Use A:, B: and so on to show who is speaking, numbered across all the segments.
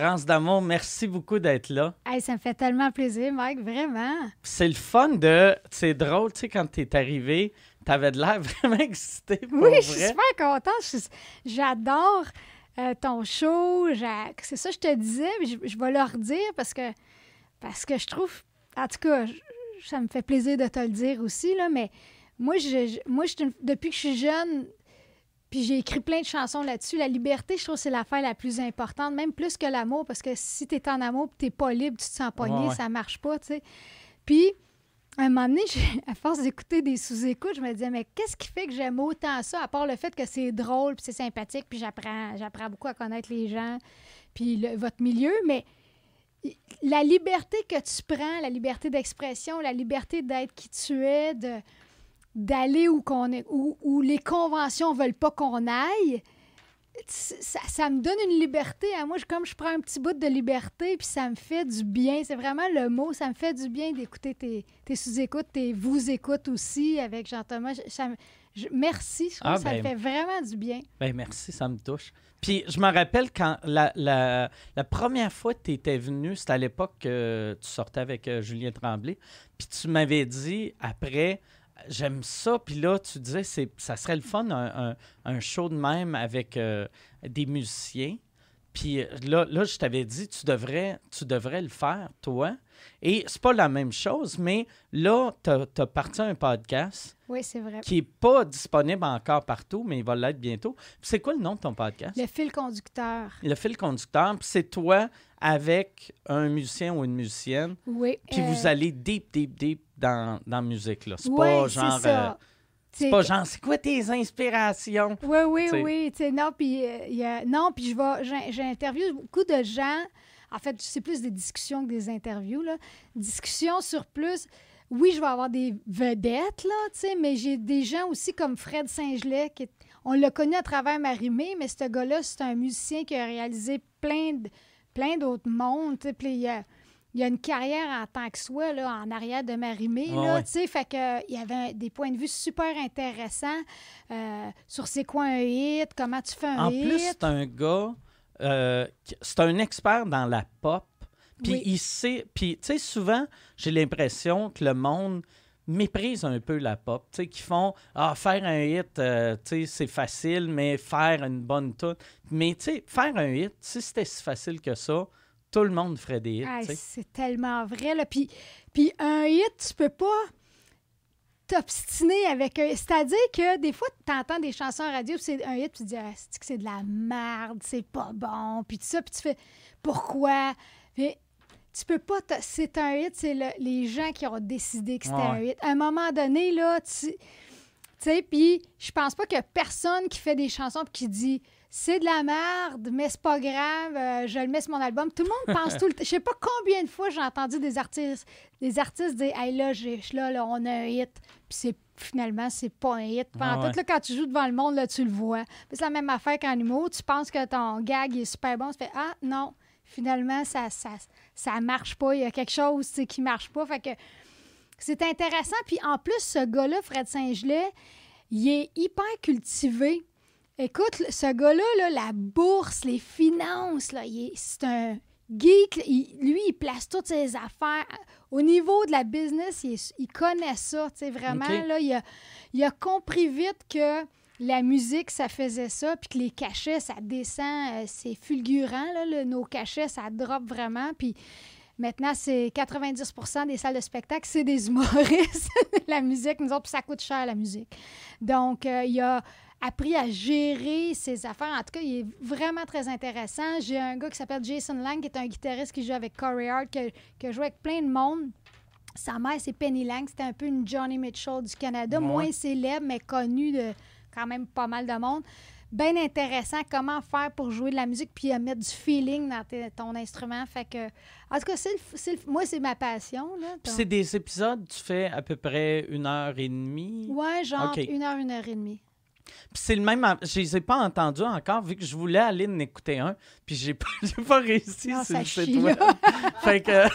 A: France d'amour, merci beaucoup d'être là.
B: Hey, ça me fait tellement plaisir, Mike, vraiment.
A: C'est le fun de. C'est drôle, tu sais, quand t'es arrivé, t'avais de l'air vraiment excité. Pour
B: oui, je suis super contente. J'adore euh, ton show. C'est ça que je te disais. mais Je, je vais leur dire parce que, parce que je trouve. En tout cas, je- ça me fait plaisir de te le dire aussi, là, mais moi, je, moi je depuis que je suis jeune, puis j'ai écrit plein de chansons là-dessus. La liberté, je trouve c'est l'affaire la plus importante, même plus que l'amour, parce que si tu es en amour tu n'es pas libre, tu te sens pogné,
A: Ouais, ouais.
B: ça marche pas, tu sais. Puis, à un moment donné, à force d'écouter des sous-écoutes, je me disais, mais qu'est-ce qui fait que j'aime autant ça, à part le fait que c'est drôle, puis c'est sympathique, puis j'apprends, j'apprends beaucoup à connaître les gens, puis le- votre milieu, mais la liberté que tu prends, la liberté d'expression, la liberté d'être qui tu es, de d'aller où qu'on est, où, où les conventions veulent pas qu'on aille, ça, ça me donne une liberté à moi. Je- Comme je prends un petit bout de liberté, puis ça me fait du bien. C'est vraiment le mot. Ça me fait du bien d'écouter tes, tes sous-écoutes, tes vous-écoutes aussi avec Jean-Thomas. Je- ça me- je- merci. Je trouve
A: Ah,
B: que ça me
A: ben-
B: fait vraiment du bien.
A: Ben merci, ça me touche. Puis je me rappelle quand la, la, la première fois que tu étais venu, c'était à l'époque que tu sortais avec euh, Julien Tremblay. Puis tu m'avais dit après, j'aime ça. Puis là, tu disais, c'est, ça serait le fun, un, un- un show de même avec euh, des musiciens. Puis euh, là, là, je t'avais dit, tu devrais, tu devrais le faire, toi. Et c'est pas la même chose, mais là, tu as parti un podcast
B: Oui, c'est vrai.
A: qui n'est pas disponible encore partout, mais il va l'être bientôt. C'est quoi le nom de ton podcast?
B: Le fil conducteur.
A: Le fil conducteur. Puis c'est toi avec un musicien ou une musicienne.
B: Oui.
A: Puis
B: euh,
A: vous allez deep, deep, deep dans, dans la musique. C'est pas genre.
B: Ça.
A: euh, c'est pas genre, c'est quoi tes inspirations?
B: Oui, oui,
A: T'sais.
B: oui. non, puis euh, non, puis je vais, interviewé beaucoup de gens. En fait, c'est plus des discussions que des interviews. Là. Discussions sur plus. Oui, je vais avoir des vedettes, là, tu sais, mais j'ai des gens aussi comme Fred Saint-Gelais. Qui est- on l'a connu à travers Marimé, mais ce gars-là, c'est un musicien qui a réalisé plein, de- plein d'autres mondes. tu sais, Puis il y a, il y a une carrière en tant que soi, là, en arrière de Marimé,
A: Ah
B: là,
A: ouais.
B: tu sais, fait que il y avait des points de vue super intéressants euh, sur c'est quoi un hit, comment tu fais un
A: En
B: hit.
A: plus, c'est un gars, euh, qui- c'est un expert dans la pop. Puis
B: Oui.
A: il sait. Puis, tu sais, souvent, j'ai l'impression que le monde méprise un peu la pop. Tu sais, qu'ils font Ah, faire un hit, euh, tu sais, c'est facile, mais faire une bonne tune. Mais, tu sais, faire un hit, si c'était si facile que ça, tout le monde ferait des hits.
B: Ah, c'est tellement vrai. Là. Puis, puis un hit, tu peux pas t'obstiner avec un... C'est-à-dire que des fois, tu entends des chansons à radio, c'est un hit, puis tu te dis ah, c'est que c'est de la merde, c'est pas bon, puis tout ça, puis tu fais pourquoi? Mais tu peux pas... C'est un hit, c'est le- les gens qui ont décidé que c'était
A: Ouais.
B: un hit. À un moment donné, là, tu... Tu sais, puis je pense pas qu'il y a personne qui fait des chansons qui dit c'est de la merde, mais c'est pas grave, euh, je le mets sur mon album. Tout le monde pense tout le temps. Je sais pas combien de fois j'ai entendu des artistes des artistes dire Hey là, là, là, on a un hit. Puis c'est finalement, c'est pas un hit.
A: Ah ouais.
B: tout, là, quand tu joues devant le monde, là, tu le vois. C'est la même affaire qu'en humour. Tu penses que ton gag est super bon. Tu fais Ah non, finalement, ça, ça, ça marche pas. Il y a quelque chose qui marche pas. Fait que c'est intéressant. Puis en plus, ce gars-là, Fred Saint-Gelais, il est hyper cultivé. Écoute, ce gars-là, là, la bourse, les finances, là, c'est un geek. Il- lui, il place toutes ses affaires. Au niveau de la business, il, connaît ça. tu sais, Vraiment,
A: OK.
B: là, il, a, il a compris vite que la musique, ça faisait ça, puis que les cachets, ça descend, euh, c'est fulgurant, là, le- nos cachets, ça drop vraiment, puis maintenant, c'est 90% des salles de spectacle, c'est des humoristes, la musique, nous autres, puis ça coûte cher, la musique. Donc, euh, il a appris à gérer ses affaires. En tout cas, il est vraiment très intéressant. J'ai un gars qui s'appelle Jason Lang, qui est un guitariste qui joue avec Corey Hart, qui, a- qui a joué avec plein de monde. Sa mère, c'est Penny Lang. C'était un peu une Johnny Mitchell du Canada,
A: Ouais.
B: moins célèbre, mais connue de quand même pas mal de monde. Bien intéressant comment faire pour jouer de la musique puis euh, mettre du feeling dans ton instrument. Fait que, en tout cas, c'est le le- moi, c'est ma passion.
A: C'est des épisodes, tu fais à peu près une heure et demie?
B: Ouais, genre une heure, une heure et demie.
A: Puis c'est le même. Je les ai pas entendus encore, vu que je voulais aller en écouter un, puis j'ai pas, j'ai pas réussi
B: Non,
A: sur le site
B: chie,
A: web.
B: là.
A: fait que.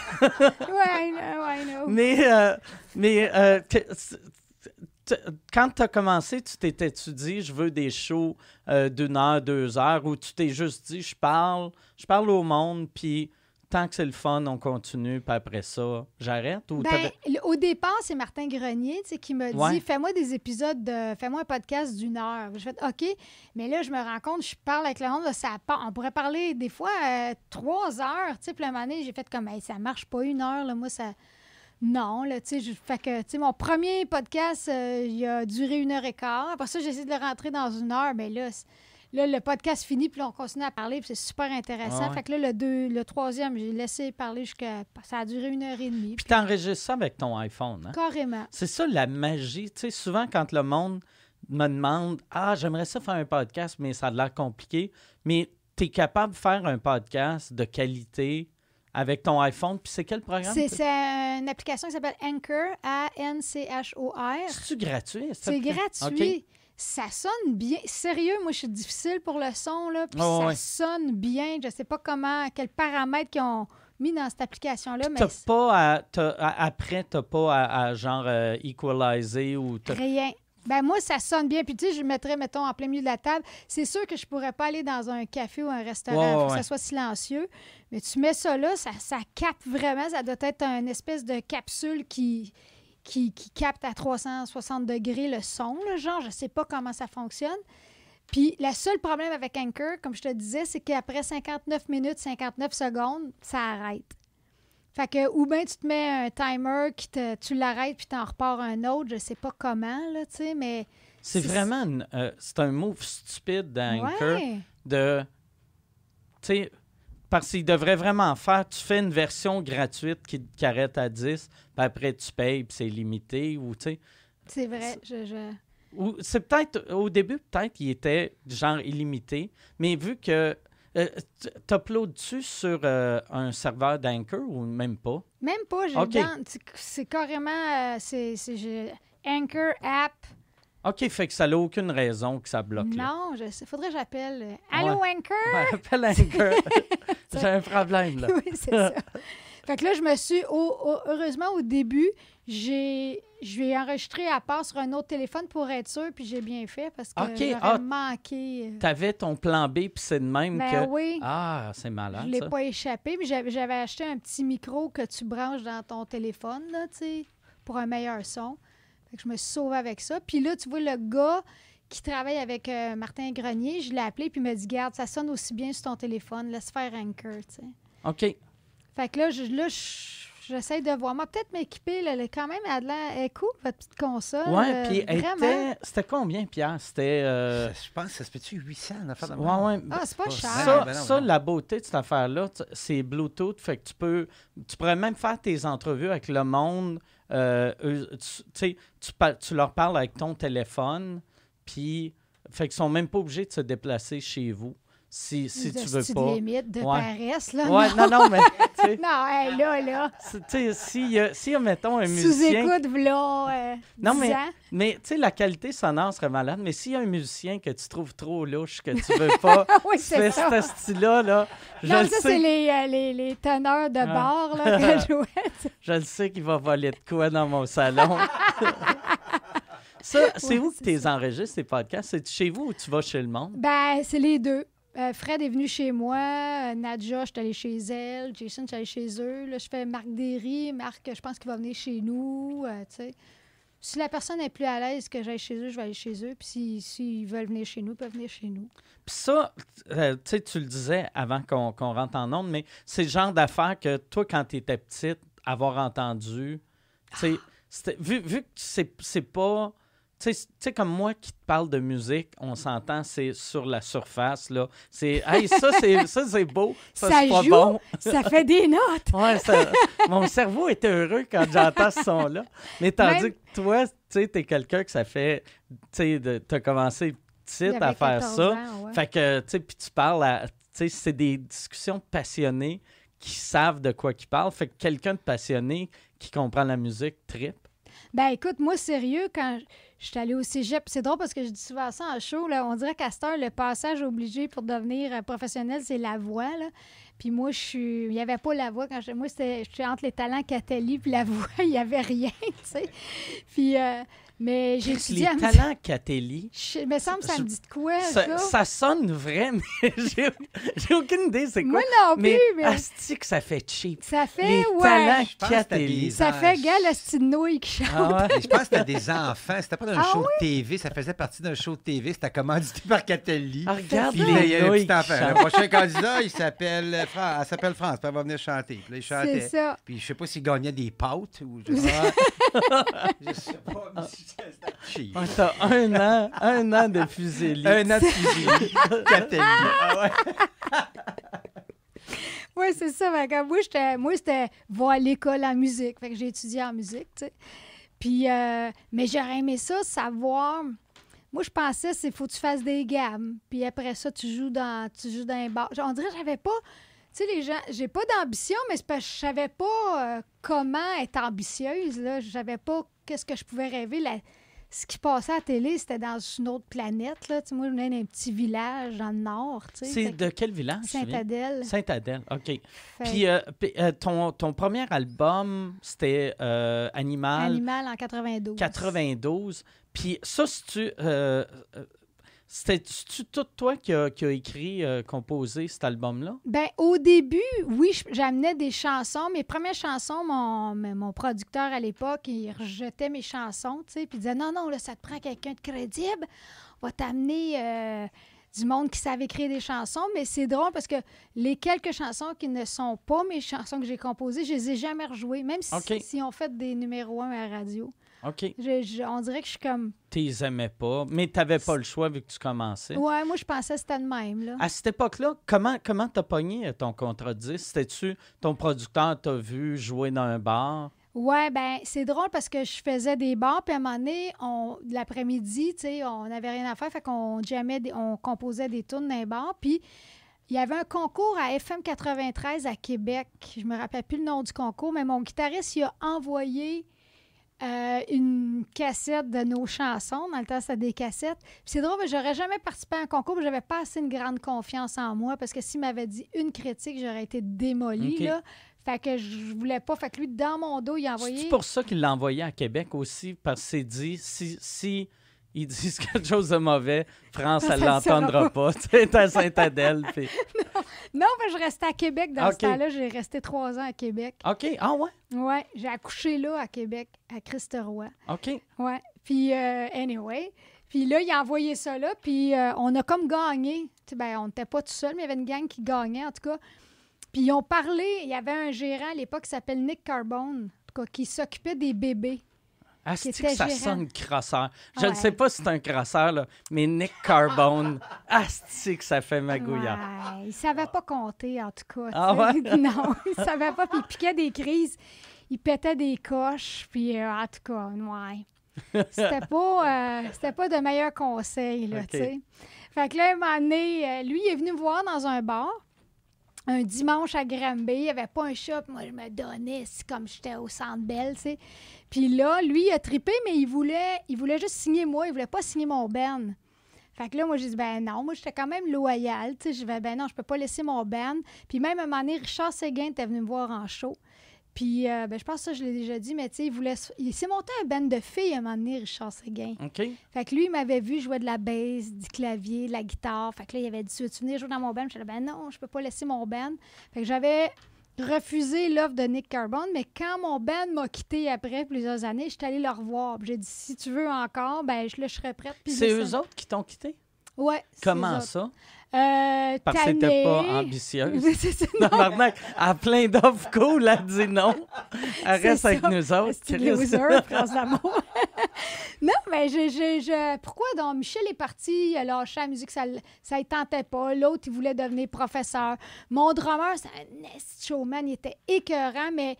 B: Ouais, I know, I know.
A: Mais, euh, mais euh, quand tu as commencé, tu t'étais-tu dit, je veux des shows euh, d'une heure, deux heures, ou tu t'es juste dit, je parle, je parle au monde, puis tant que c'est le fun, on continue, puis après ça, j'arrête? Ou
B: Ben, au départ, c'est Martin Grenier qui m'a dit. Fais-moi des épisodes, de, fais-moi un podcast d'une heure. Je fais OK, mais là, je me rends compte, je parle avec le monde, là, ça part- on pourrait parler des fois euh, trois heures. Puis la moment donné, j'ai fait comme Hey, ça marche pas une heure, là, moi, ça. Non, là, tu sais, je- fait que, tu sais, mon premier podcast, euh, il a duré une heure et quart. Après ça, j'ai essayé de le rentrer dans une heure, mais là, là, le podcast finit, puis là, on continue à parler, puis c'est super intéressant.
A: Ah ouais.
B: Fait que là, le, deux, le troisième, j'ai laissé parler jusqu'à. Ça a duré une heure et demie.
A: Puis t'enregistres ça avec ton iPhone, hein?
B: Carrément.
A: C'est ça la magie. Tu sais, souvent, quand le monde me demande Ah, j'aimerais ça faire un podcast, mais ça a l'air compliqué. Mais tu es capable de faire un podcast de qualité avec ton iPhone. Puis c'est quel programme?
B: C'est une application qui s'appelle Anchor, A-N-C-H-O-R.
A: C'est-tu gratuit?
B: C'est gratuit. Ça sonne bien. Sérieux, moi, je suis difficile pour le son, là. Puis ça
A: ouais.
B: sonne bien. Je sais pas comment, quels paramètres qu'ils ont mis dans cette application-là, mais
A: T'as pas à, t'as- à- après, t'as pas à, à genre euh, equaliser ou t'as-
B: rien. Ben moi, ça sonne bien. Puis tu sais, je mettrais, mettons, en plein milieu de la table. C'est sûr que je pourrais pas aller dans un café ou un restaurant.
A: Ouais,
B: faut que ça soit silencieux. Mais tu mets ça là, ça, ça capte vraiment. Ça doit être une espèce de capsule qui, qui, qui capte à 360 degrés le son, là, genre. Je sais pas comment ça fonctionne. Puis, le seul problème avec Anchor, comme je te disais, c'est qu'après 59 minutes, 59 secondes, ça arrête. Fait que, ou bien tu te mets un timer, qui te, tu l'arrêtes puis t'en repars un autre, je sais pas comment, là, tu sais, mais...
A: C'est vraiment euh, c'est un move stupide d'Anchor
B: Ouais.
A: de. Tu sais, parce qu'il devrait vraiment faire. Tu fais une version gratuite qui, qui arrête à 10, puis après tu payes, puis c'est limité. Ou tu sais.
B: C'est vrai. Je, je-
A: Ou c'est peut-être. Au début, peut-être qu'il était genre illimité, mais vu que. Euh, tu T'uploades-tu sur euh, un serveur d'Anchor ou même pas?
B: Même pas, j'ai
A: OK.
B: dans- c'est- carrément... euh, c'est Anchor app.
A: OK, fait que ça n'a aucune raison que ça bloque. là.
B: Non, je sais. Faudrait que j'appelle. euh, Allô, Anchor?
A: Ouais, appelle Anchor. J'ai un problème, là.
B: oui, c'est ça. Fait que là, je me suis... heureusement, au début, j'ai... Je vais enregistrer à part sur un autre téléphone pour être sûr, puis j'ai bien fait parce que
A: OK,
B: j'aurais
A: ah.
B: manqué... euh,
A: T'avais ton plan B, puis c'est de même
B: Ben
A: que.
B: oui.
A: Ah, c'est malade.
B: Je l'ai
A: ça.
B: pas échappé, mais j'avais j'avais acheté un petit micro que tu branches dans ton téléphone, là, tu sais, pour un meilleur son. Fait que je me suis sauvée avec ça. Puis là, tu vois, le gars qui travaille avec euh, Martin Grenier, je l'ai appelé, puis il m'a dit Garde, ça sonne aussi bien sur ton téléphone, laisse faire Anchor, tu sais.
A: OK.
B: Fait que là, je- là, je- j'essaie de voir. Moi, peut-être m'équiper, là, quand même, elle est cool, votre petite console.
A: Ouais,
B: euh,
A: puis elle
B: vraiment.
A: était. C'était combien, Pierre? C'était. euh,
C: Je pense que ça se fait-tu 800 en affaire de
A: Ouais, ouais.
B: Ah, c'est pas cher.
A: Ça,
C: Ben non,
A: ça,
C: ben non.
A: la beauté de cette affaire-là, c'est Bluetooth. Fait que tu peux. Tu pourrais même faire tes entrevues avec le monde. Euh, tu tu tu leur parles avec ton téléphone. Puis. Fait qu'ils sont même pas obligés de se déplacer chez vous. Si, si
B: de
A: tu veux pas.
B: limite de
A: Ouais.
B: paresse, là.
A: Ouais, non, non, mais.
B: Non, hey, là, là.
A: tu sais, s'il y a, s'il y a, mettons, un musicien.
B: écoute, v'là, euh,
A: Non,
B: 10
A: mais-
B: ans.
A: Mais tu sais, la qualité sonore serait malade. Mais s'il y a un musicien que tu trouves trop louche, que tu veux pas,
B: oui, c'est
A: fais
B: ça.
A: ce style-là, là, je
B: Non,
A: le
B: ça,
A: sais.
B: c'est les, euh, les, les teneurs de
A: Ah.
B: bar là, que je jouais.
A: Je le sais qu'il va voler de quoi dans mon salon. ça, c'est
B: Ouais,
A: où que tu les enregistres, ces podcasts? C'est chez vous ou tu vas chez le monde?
B: Ben, c'est les deux. Euh, Fred est venu chez moi, euh, Nadja, je suis allée chez elle, Jason, je suis allée chez eux. Là, je fais Marc Derry, Marc, je pense qu'il va venir chez nous. euh, tu sais. Si la personne est plus à l'aise que j'aille chez eux, je vais aller chez eux. Puis s'ils s'ils veulent venir chez nous, ils peuvent venir chez nous.
A: Puis ça, euh, tu sais, tu le disais avant qu'on rentre en onde, mais c'est le genre d'affaire que toi, quand tu étais petite, avoir entendu, c'était- vu, vu que c'est pas. Tu sais, comme moi qui te parle de musique, on s'entend, c'est sur la surface, là. C'est, hey, ça, c'est ça, c'est beau, ça,
B: Ça
A: c'est pas
B: joue.
A: bon.
B: Ça fait des notes!
A: Ouais, ça- mon cerveau était heureux quand j'entends ce son-là. Mais tandis
B: Même-
A: que toi, tu sais, t'es quelqu'un que ça fait, tu sais, t'as commencé petite à faire
B: 14
A: ça.
B: ans, ouais.
A: Fait que, tu sais, puis tu parles à, tu sais, c'est des discussions passionnés qui savent de quoi qu'ils parlent. Fait que quelqu'un de passionné qui comprend la musique trip.
B: Ben écoute, moi, sérieux, quand je suis allée au cégep, c'est drôle parce que je dis souvent ça en show, là, on dirait qu'à cette heure, le passage obligé pour devenir euh, professionnel, c'est la voix. Là. Puis moi, je suis. Il n'y avait pas la voix quand je. Moi, entre les talents Cathalie puis la voix, il n'y avait rien, tu sais. Puis. euh, Mais j'ai
A: Les
B: étudié à musique.
A: talents Catelli,
B: Je me semble que ça
A: Je-
B: me dit de quoi, ça?
A: ça, ça sonne vrai, mais j'ai aucune idée c'est quoi.
B: Moi non plus,
A: mais
B: mais,
A: asti que ça fait cheap.
B: ça fait,
A: Les
B: ouais.
A: talents Catelli.
B: Ça fait, petite nouille qui chante.
A: Ah ouais?
C: Je pense que c'était des enfants. C'était pas d'un
B: Ah
C: show de TV. Ça faisait partie d'un show de TV. C'était commandité par Catelli.
A: Ah, regarde
C: Puis il y a un petit enfant. Le prochain candidat, il s'appelle Fran- elle s'appelle France. Puis elle va venir chanter. Puis là, il
B: C'est
C: chantait.
B: ça.
C: Puis je sais pas s'il gagnait des pâtes ou je sais pas. je sais pas. mais cheap.
A: Ah, T'as un an, un an de fusilli.
C: Un an de fusil. Ah ouais.
B: Oui, c'est ça. Fait que moi, j'étais- moi, c'était voir l'école en musique. Fait que j'ai étudié en musique, tu sais. Puis, euh, mais j'aurais aimé ça, savoir. Moi, je pensais, c'est faut que tu fasses des gammes. Puis après ça, tu joues dans, tu joues dans un bar. On dirait que j'avais pas. Tu sais, les gens, j'ai pas d'ambition, mais c'est parce que je savais pas euh, comment être ambitieuse. Là. Je savais pas qu'est-ce que je pouvais rêver? La- ce qui passait à la télé, c'était dans une autre planète. Là. Tu sais, moi, je venais d'un petit village dans le nord. tu sais.
A: C'est de quel village? tu?
B: Saint-Adèle.
A: Saint-Adèle, OK.
B: Fait
A: Puis, euh, puis, euh, ton, ton premier album, c'était euh, Animal,
B: Animal en 92.
A: 92. Puis ça, c'est-tu... euh, C'était-tu tout toi qui a, qui a écrit, euh, composé cet album-là?
B: Ben, au début, oui, j'amenais des chansons. Mes premières chansons, mon, producteur à l'époque, il rejetait mes chansons, tu sais, puis il disait non, non, là, ça te prend quelqu'un de crédible. On va t'amener euh, du monde qui savait écrire des chansons. Mais c'est drôle parce que les quelques chansons qui ne sont pas mes chansons que j'ai composées, je les ai jamais rejouées, même si on fait des numéros 1 à la radio.
A: OK.
B: Je- je- on dirait que je suis comme.
A: Tu les aimais pas, mais tu n'avais pas le choix vu que tu commençais.
B: Ouais, moi, je pensais que c'était de même, là.
A: À cette époque-là, comment comment t'as pogné ton contrat de disque? C'était-tu ton producteur t'a vu jouer dans un bar?
B: Ouais, ben c'est drôle parce que je faisais des bars, puis à un moment donné, on, l'après-midi, tu sais, on n'avait rien à faire, fait qu'on jammait, des- on composait des tunes dans les bars, puis il y avait un concours à FM 93 à Québec. Je me rappelle plus le nom du concours, mais mon guitariste, il a envoyé euh, une cassette de nos chansons. Dans le temps, c'était des cassettes. C'est drôle, mais j'aurais jamais participé à un concours, mais j'avais pas assez une grande confiance en moi parce que s'il m'avait dit une critique, j'aurais été démolie, là. Fait que je voulais pas. Fait que lui, dans mon dos, il a envoyé.
A: C'est pour ça qu'il l'a envoyé à Québec aussi, parce qu'il s'est dit, si, si ils disent quelque chose de mauvais, France, elle
B: le saura
A: l'entendra pas. Tu sais, à Saint-Adèle. puis-
B: Non, mais je restais à Québec dans ce temps-là. J'ai resté trois ans à Québec.
A: OK, ah ouais,
B: Ouais, j'ai accouché là à Québec, à Christ-Roi.
A: OK.
B: Ouais. Puis, euh, anyway. Puis là, il a envoyé ça là. Puis euh, on a comme gagné. Tu sais, ben, on n'était pas tout seul, mais il y avait une gang qui gagnait, en tout cas. Puis ils ont parlé. Il y avait un gérant à l'époque qui s'appelle Nick Carbone, en tout cas, qui s'occupait des bébés.
A: Asti que ça
B: gérant.
A: sonne crosseur. Je ne
B: Ouais.
A: sais pas si c'est un crosseur, là, mais Nick Carbone, asti que ça fait magouillard.
B: Ouais, il savait pas compter, en tout cas.
A: Ah ouais?
B: non, il savait pas. Puis il piquait des crises. Il pétait des coches. Puis, euh, en tout cas, ouais. C'était pas, euh, c'était pas de meilleurs conseils, là, tu sais. Fait que là, un moment donné, euh, lui, il est venu me voir dans un bar. Un dimanche à Granby, il n'y avait pas un shop. Moi, je me donnais, comme j'étais au Centre Bell, tu sais. Puis là, lui, il a trippé, mais il voulait, il voulait juste signer moi. Il voulait pas signer mon Ben. Fait que là, moi, j'ai dit, ben non, moi, j'étais quand même loyale. Tu sais, je vais, ben non, je peux pas laisser mon band. Puis même, à un moment donné, Richard Séguin était venu me voir en show. Puis, euh, ben, je pense que ça, je l'ai déjà dit, mais tu sais, il voulait. Il s'est monté un band de filles à un moment donné, Richard Séguin.
A: OK.
B: Fait que lui, il m'avait vu jouer de la bass, du clavier, de la guitare. Fait que là, il avait dit, tu veux-tu venir jouer dans mon band? J'étais là, ben non, je peux pas laisser mon band. Fait que j'avais refusé l'offre de Nick Carbone, mais quand mon band m'a quitté après plusieurs années, j'étais allée le revoir. J'ai dit, si tu veux encore, ben je, là, je serais prête.
A: C'est eux autres qui t'ont quitté?
B: Ouais.
A: Comment ça?
B: Euh,
A: Parce que t'étais pas ambitieuse.
B: Oui, c'est ça. Non,
A: a plein d'offres cool, elle dit non. Elle reste avec nous autres.
B: C'est loser, France d'amour. non, mais je, je, je- pourquoi donc Michel est parti, il a lâché la musique, ça ne tentait pas. L'autre, il voulait devenir professeur. Mon drummer, c'est un esti showman, il était écœurant, mais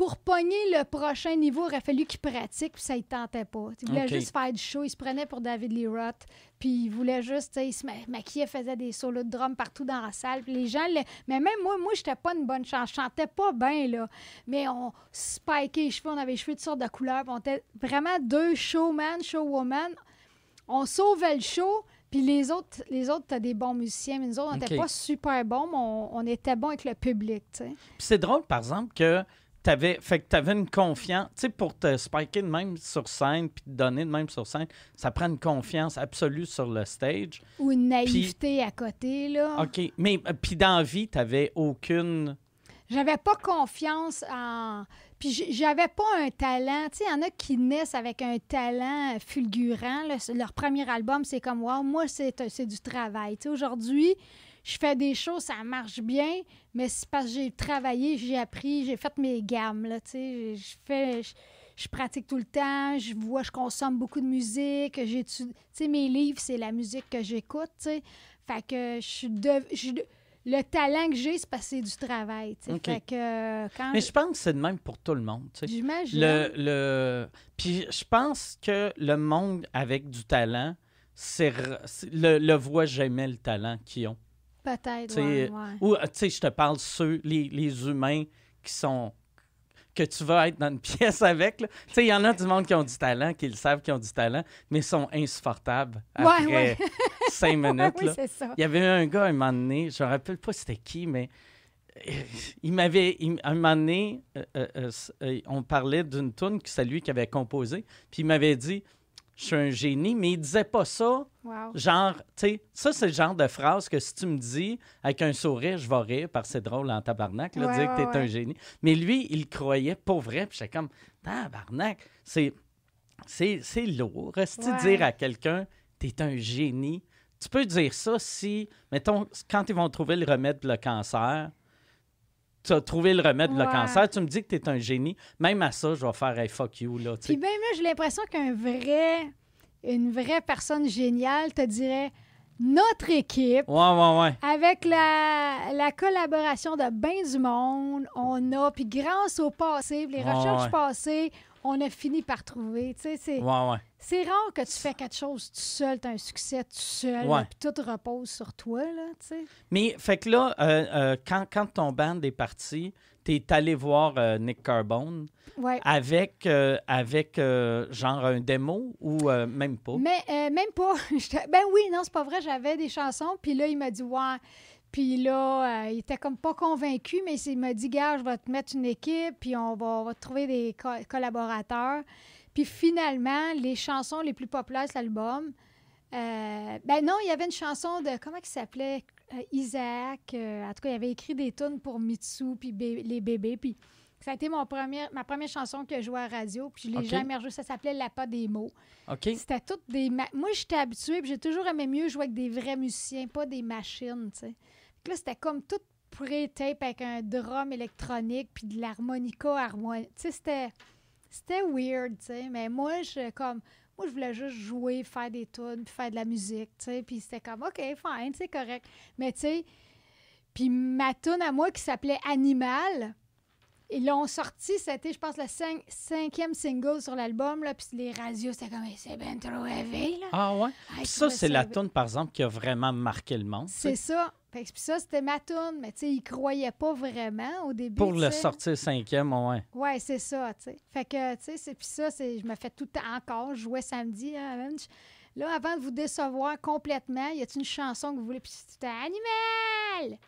B: pour pogner le prochain niveau, il aurait fallu qu'il pratique, puis ça ne tentait pas. Il voulait juste faire du show, il se prenait pour David Lee Roth, puis il voulait juste, tu sais, il se ma- maquillait, faisait des solos de drum partout dans la salle, puis les gens, le- mais même moi, moi, j'étais pas une bonne chance, je chantais pas bien, là, mais on spikait les cheveux, on avait les cheveux de sortes de couleurs, on était vraiment deux showman, showwoman, on sauvait le show, puis les autres, les autres, t'as des bons musiciens, mais nous autres, on n'était pas super bons, mais on, on était bons avec le public, tu sais.
A: C'est drôle, par exemple, que t'avais, fait que t'avais une confiance. Tu sais, pour te spiker de même sur scène puis te donner de même sur scène, ça prend une confiance absolue sur le stage.
B: Ou une naïveté à côté, là.
A: OK. Mais euh, puis dans la vie, t'avais aucune.
B: J'avais pas confiance en. Puis j'avais pas un talent. Tu sais, il y en a qui naissent avec un talent fulgurant. là. Leur premier album, c'est comme, wow, moi, c'est c'est du travail. Tu sais, aujourd'hui, je fais des choses, ça marche bien, mais c'est parce que j'ai travaillé, j'ai appris, j'ai fait mes gammes. Là, tu sais, je fais. Je, je pratique tout le temps, je vois, je consomme beaucoup de musique, j'étudie. Tu sais, mes livres, c'est la musique que j'écoute, tu sais. Fait que je suis de- je suis de- le talent que j'ai, c'est parce que c'est du travail, tu sais.
A: OK.
B: Fait que euh, quand.
A: Mais je pense que c'est de même pour tout le monde. tu sais.
B: J'imagine.
A: Le, le... Puis je pense que le monde avec du talent, c'est- le, le voit jamais le talent qu'ils ont.
B: Peut-être, ouais, ouais.
A: Ou, euh, tu sais, je te parle ceux, les, les humains qui sont. que tu vas être dans une pièce avec. Tu sais, il y en a du monde qui ont du talent, qui le savent qu'ils ont du talent, mais sont insupportables après
B: ouais.
A: cinq minutes.
B: oui,
A: là.
B: c'est ça.
A: Il y avait un gars, un moment donné, je me rappelle pas c'était qui, mais euh, il m'avait. Un moment donné, euh, euh, euh, euh, on parlait d'une tune que c'est lui qui avait composé, puis il m'avait dit Je suis un génie, mais il disait pas ça.
B: Wow.
A: Genre, tu sais, ça, c'est le genre de phrase que si tu me dis avec un sourire, je vais rire parce que c'est drôle en tabarnak, là,
B: Ouais,
A: dire que
B: ouais,
A: t'es un
B: ouais.
A: génie. Mais lui, il croyait pour vrai, puis j'étais comme tabarnak. C'est, c'est, c'est lourd.
B: Ouais.
A: dire à quelqu'un, t'es un génie? Tu peux dire ça si, mettons, quand ils vont trouver le remède pour le cancer, tu as trouvé le remède pour le
B: Ouais.
A: cancer, tu me dis que t'es un génie. Même à ça, je vais faire un fuck you, là, tu.
B: Puis même j'ai l'impression qu'un vrai, une vraie personne géniale te dirait notre équipe,
A: Ouais, ouais, ouais.
B: avec la, la collaboration de bien du monde, on a, puis grâce au passé, les recherches passées, on a fini par trouver. Tu sais, c'est, rare que tu fais quelque chose tout seul, tu as un succès tout seul, puis tout repose sur toi, là, tu sais.
A: Mais, fait que là, euh, euh, quand, quand ton band est parti, t'es allé voir euh, Nick Carbone
B: Ouais.
A: avec, euh, avec euh, genre un démo ou même pas?
B: Mais euh, même pas. Ben oui, non, c'est pas vrai. J'avais des chansons, puis là, il m'a dit ouais. Puis là, il était comme pas convaincu, mais il m'a dit gars, je vais te mettre une équipe, puis on va, on va te trouver des co- collaborateurs. Puis finalement, les chansons les plus populaires de l'album, ben non, il y avait une chanson de comment il s'appelait? Isaac. euh, en tout cas, il avait écrit des tunes pour Mitsu puis bé- les bébés. Puis ça a été mon premier, ma première chanson que je jouais à la radio. Puis je l'ai jamais rejouée. Ça s'appelait La pas des mots.
A: OK?
B: C'était toutes des. ma- Moi, j'étais habituée, puis j'ai toujours aimé mieux jouer avec des vrais musiciens, pas des machines, tu sais. Là, c'était comme tout pré-tape avec un drum électronique, puis de l'harmonica harmonique. Tu sais, c'était. C'était weird, tu sais. Mais moi, je comme. Moi, je voulais juste jouer, faire des tunes, puis faire de la musique, tu sais. Puis c'était comme, OK, fine, c'est correct. Mais tu sais. Puis ma tune à moi qui s'appelait Animal, ils l'ont sorti, c'était, je pense, le cinq- cinquième single sur l'album, là, puis les radios, c'était comme, Hey, c'est ben trop élevé, là.
A: Ah ouais? Puis
B: je
A: ça, c'est la
B: bien.
A: tune, par exemple, qui a vraiment marqué le monde.
B: C'est ça. Puis ça, c'était ma tune, mais tu sais, ils croyaient pas vraiment au début.
A: Pour le sortir cinquième, ouais.
B: Ouais, c'est ça, tu sais. Fait que, tu sais, c'est- puis ça, c'est, je me fais tout le temps encore, je jouais samedi. hein, même, là, avant de vous décevoir complètement, y a-t-il une chanson que vous voulez? Puis c'était Animal!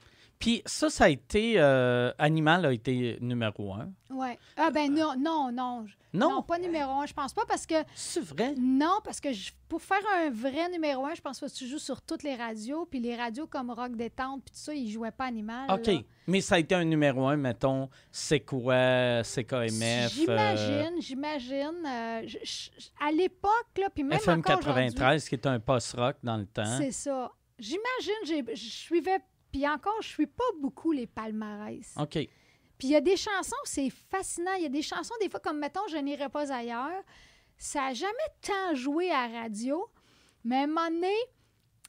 A: Puis ça, ça a été... euh, Animal a été numéro un.
B: Ouais. Ah, ben non, non, non.
A: Non?
B: pas numéro un, je pense pas, parce que
A: C'est vrai?
B: Non, parce que je- pour faire un vrai numéro un, je pense que tu joues sur toutes les radios, puis les radios comme Rock Détente, puis tout ça, ils jouaient pas Animal.
A: OK.
B: là.
A: Mais ça a été un numéro un, mettons, c'est quoi, CKMF... euh,
B: J'imagine, j'imagine. euh, à l'époque, là, puis même
A: FM
B: encore aujourd'hui,
A: 93, qui est un post-rock dans le temps.
B: c'est ça. J'imagine, j'ai- je suivais, puis encore, je suis pas beaucoup les palmarès.
A: OK.
B: Puis il y a des chansons, c'est fascinant. Il y a des chansons, des fois, comme mettons, Je n'irai pas ailleurs. Ça n'a jamais tant joué à la radio. Mais à un moment donné,